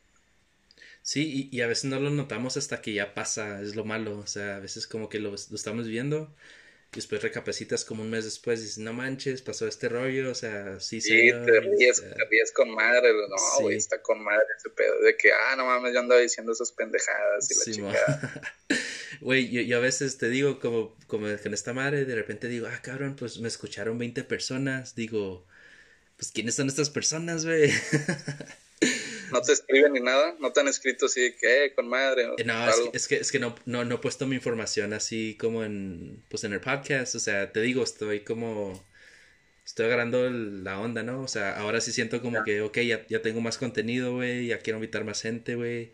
Sí, y, a veces no lo notamos hasta que ya pasa, es lo malo. O sea, a veces como que lo, lo estamos viendo y después recapacitas como un mes después y dices, no manches, pasó este rollo, o sea, sí, sí. te ríes, te ríes con madre, no, güey, está con madre ese pedo, de que, ah, no mames, yo andaba diciendo esas pendejadas y la chica. Güey, yo, yo, a veces te digo, como, como con esta madre, de repente digo, ah, cabrón, pues me escucharon 20 personas, digo, pues, ¿quiénes son estas personas, güey? no te escriben ni nada, no te han escrito así de que, eh, con madre. Eh, no, es que, es que, no, no, no he puesto mi información así como en, pues en el podcast, o sea, te digo, estoy como, estoy agarrando la onda, ¿no? O sea, ahora sí siento como que, ok, ya, ya tengo más contenido, güey, ya quiero invitar más gente, güey.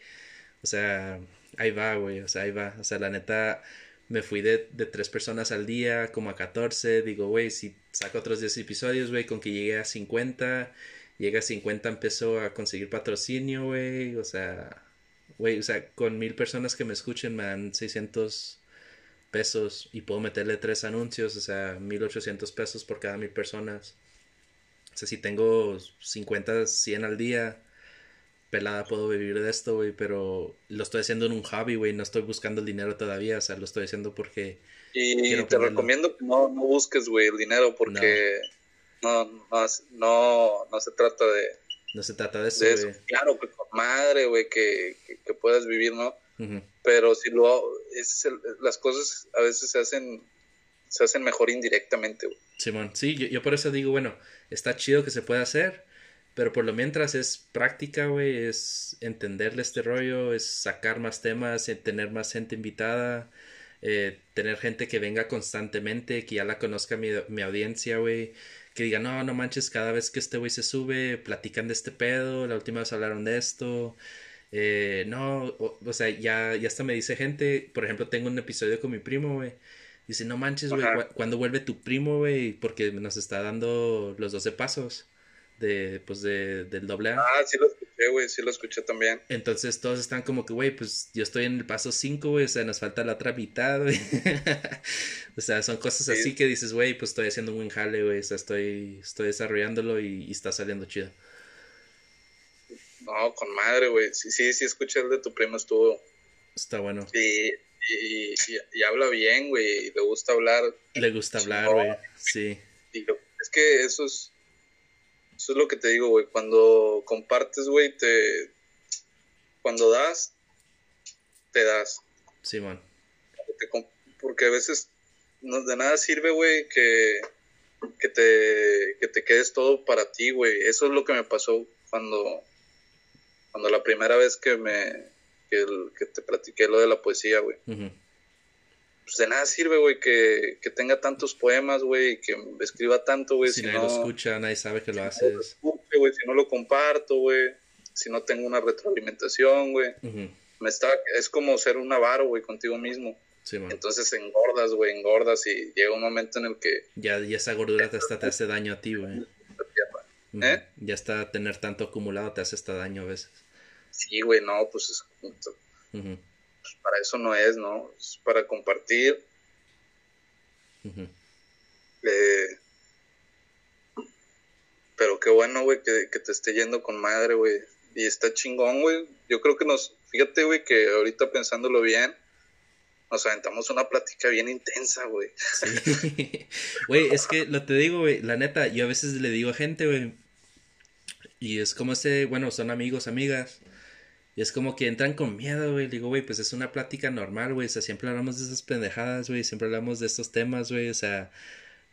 O sea, ahí va, güey, o sea, ahí va. O sea, la neta, me fui de, de tres personas al día, como a 14. Digo, güey, si saco otros 10 episodios, güey, con que llegue a 50 llega a 50 empezó a conseguir patrocinio, güey, o sea, güey, o sea, con mil personas que me escuchen me dan 600 pesos y puedo meterle tres anuncios, o sea, 1800 pesos por cada mil personas. O sea, si tengo 50, 100 al día, pelada puedo vivir de esto, güey, pero lo estoy haciendo en un hobby, güey, no estoy buscando el dinero todavía, o sea, lo estoy haciendo porque... Y te recomiendo que no, no busques, güey, el dinero porque no, no, no, se trata de... No se trata de eso, Claro, que con madre, güey, que, que, puedas vivir, ¿no? Pero si lo... Es las cosas a veces se hacen se hacen mejor indirectamente, güey. Simón, sí, yo, yo, por eso digo, bueno, está chido que se pueda hacer, pero por lo mientras es práctica, güey, es entenderle este rollo, es sacar más temas, eh, tener más gente invitada, eh, tener gente que venga constantemente, que ya la conozca mi, mi audiencia, güey, que diga, no, no manches, cada vez que este güey se sube, platican de este pedo, la última vez hablaron de esto. Eh, no, o, sea, ya, ya hasta me dice gente, por ejemplo, tengo un episodio con mi primo, güey. Dice, no manches, güey, ¿cuándo vuelve tu primo, güey? Porque nos está dando los 12 pasos de, pues, de, del doble A. Ah, sí lo escuché, güey, sí lo escuché también. Entonces todos están como que, güey, pues yo estoy en el paso 5, güey, o sea, nos falta la otra mitad, güey. o sea, son cosas así que dices, güey, pues estoy haciendo un buen jale, güey, o sea, estoy, estoy desarrollándolo y, está saliendo chido. No, con madre, güey, sí, sí, sí, escuché el de tu primo, estuvo... Está bueno. Sí, y, y, habla bien, güey, le gusta hablar. Le gusta hablar, güey, sí. es que eso es eso es lo que te digo, güey. Cuando compartes, güey, te. Cuando das, te das. Sí, man. Porque a veces no, de nada sirve, güey, que, que, te, que te quedes todo para ti, güey. Eso es lo que me pasó cuando, cuando la primera vez que me que, que te platiqué lo de la poesía, güey pues de nada sirve, güey, que, que, tenga tantos poemas, güey, y que escriba tanto, güey. Si, nadie lo escucha, nadie sabe que lo haces. si no lo comparto, güey, si no tengo una retroalimentación, güey. Me está, es como ser un avaro, güey, contigo mismo. Sí, Entonces engordas, güey, engordas y llega un momento en el que... Ya, ya esa gordura te, hasta te hace daño a ti, güey. ¿Eh? Ya está tener tanto acumulado te hace hasta daño a veces. Sí, güey, no, pues es pues para eso no es, ¿no? Es para compartir. Eh, pero qué bueno, güey, que, te esté yendo con madre, güey. Y está chingón, güey. Yo creo que nos, fíjate, güey, que ahorita pensándolo bien, nos aventamos una plática bien intensa, güey. Sí. Güey, es que lo te digo, güey, la neta, yo a veces le digo a gente, güey, y es como ese, bueno, son amigos, amigas, y es como que entran con miedo, güey. Digo, güey, pues es una plática normal, güey. O sea, siempre hablamos de esas pendejadas, güey. Siempre hablamos de estos temas, güey. O sea,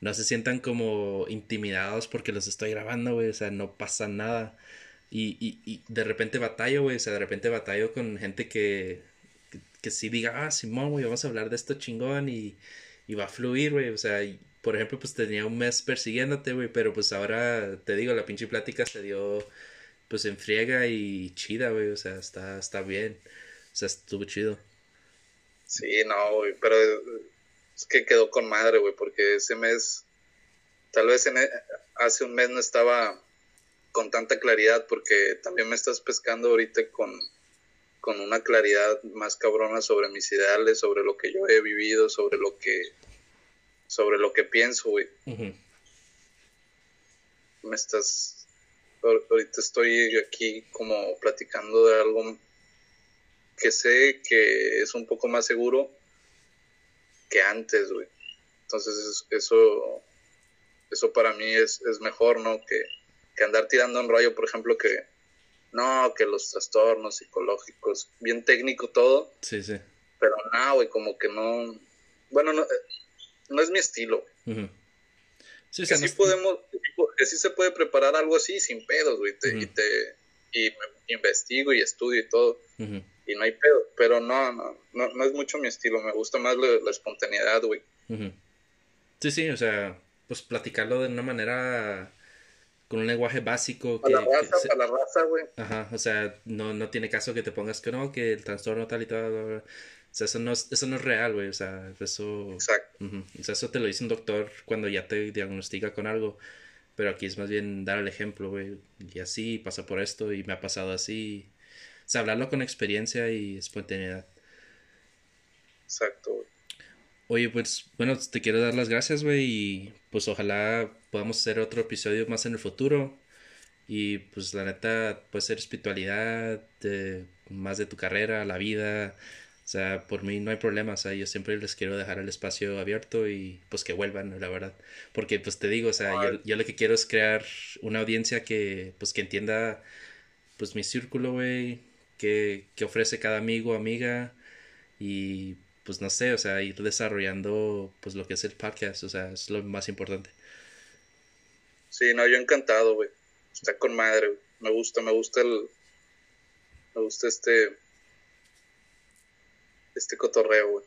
no se sientan como intimidados porque los estoy grabando, güey. O sea, no pasa nada. Y, y, y de repente batallo, güey. O sea, de repente batallo con gente que, que, sí diga, ah, Simón, güey, vamos a hablar de esto chingón y, y va a fluir, güey. O sea, por ejemplo, pues tenía un mes persiguiéndote, güey. Pero pues ahora te digo, la pinche plática se dio pues en friega y chida, güey, o sea, está, está bien, o sea, estuvo chido. Sí, no, güey, pero es que quedó con madre, güey, porque ese mes, tal vez en, e, hace un mes no estaba con tanta claridad, porque también me estás pescando ahorita con, con una claridad más cabrona sobre mis ideales, sobre lo que yo he vivido, sobre lo que, sobre lo que pienso, güey. Me estás ahorita estoy aquí como platicando de algo que sé que es un poco más seguro que antes, güey. Entonces eso, eso para mí es, es mejor, ¿no? Que, que, andar tirando un rollo, por ejemplo, que no, que los trastornos psicológicos, bien técnico todo. Sí, sí. Pero no, güey, como que no, bueno, no, no es mi estilo. Sí, que sí podemos, que sí se puede preparar algo así sin pedos, güey. Y te y investigo y estudio y todo. Y no hay pedo. Pero no, no, no, es mucho mi estilo. Me gusta más la, espontaneidad, güey. Sí, sí, o sea, pues platicarlo de una manera con un lenguaje básico. Que, la raza, para la raza, güey. Ajá, o sea, no, no tiene caso que te pongas que no, que el trastorno tal y tal. O sea, eso no es, eso no es real, güey. O sea, eso. Exacto. O sea, eso te lo dice un doctor cuando ya te diagnostica con algo. Pero aquí es más bien dar el ejemplo, güey. Y así pasa por esto y me ha pasado así. O sea, hablarlo con experiencia y espontaneidad. Exacto, güey. Oye, pues, bueno, te quiero dar las gracias, güey. Y pues ojalá podamos hacer otro episodio más en el futuro. Y pues la neta, puede ser espiritualidad, más de tu carrera, la vida, o sea, por mí no hay problema, o sea, yo siempre les quiero dejar el espacio abierto y pues que vuelvan, la verdad. Porque pues te digo, o sea, yo, lo que quiero es crear una audiencia que pues que entienda pues mi círculo, güey, que, que ofrece cada amigo, amiga y pues no sé, o sea, ir desarrollando pues lo que es el podcast, o sea, es lo más importante. Sí, no, yo encantado, güey. Está con madre, Me gusta, me gusta el me gusta este este cotorreo, güey.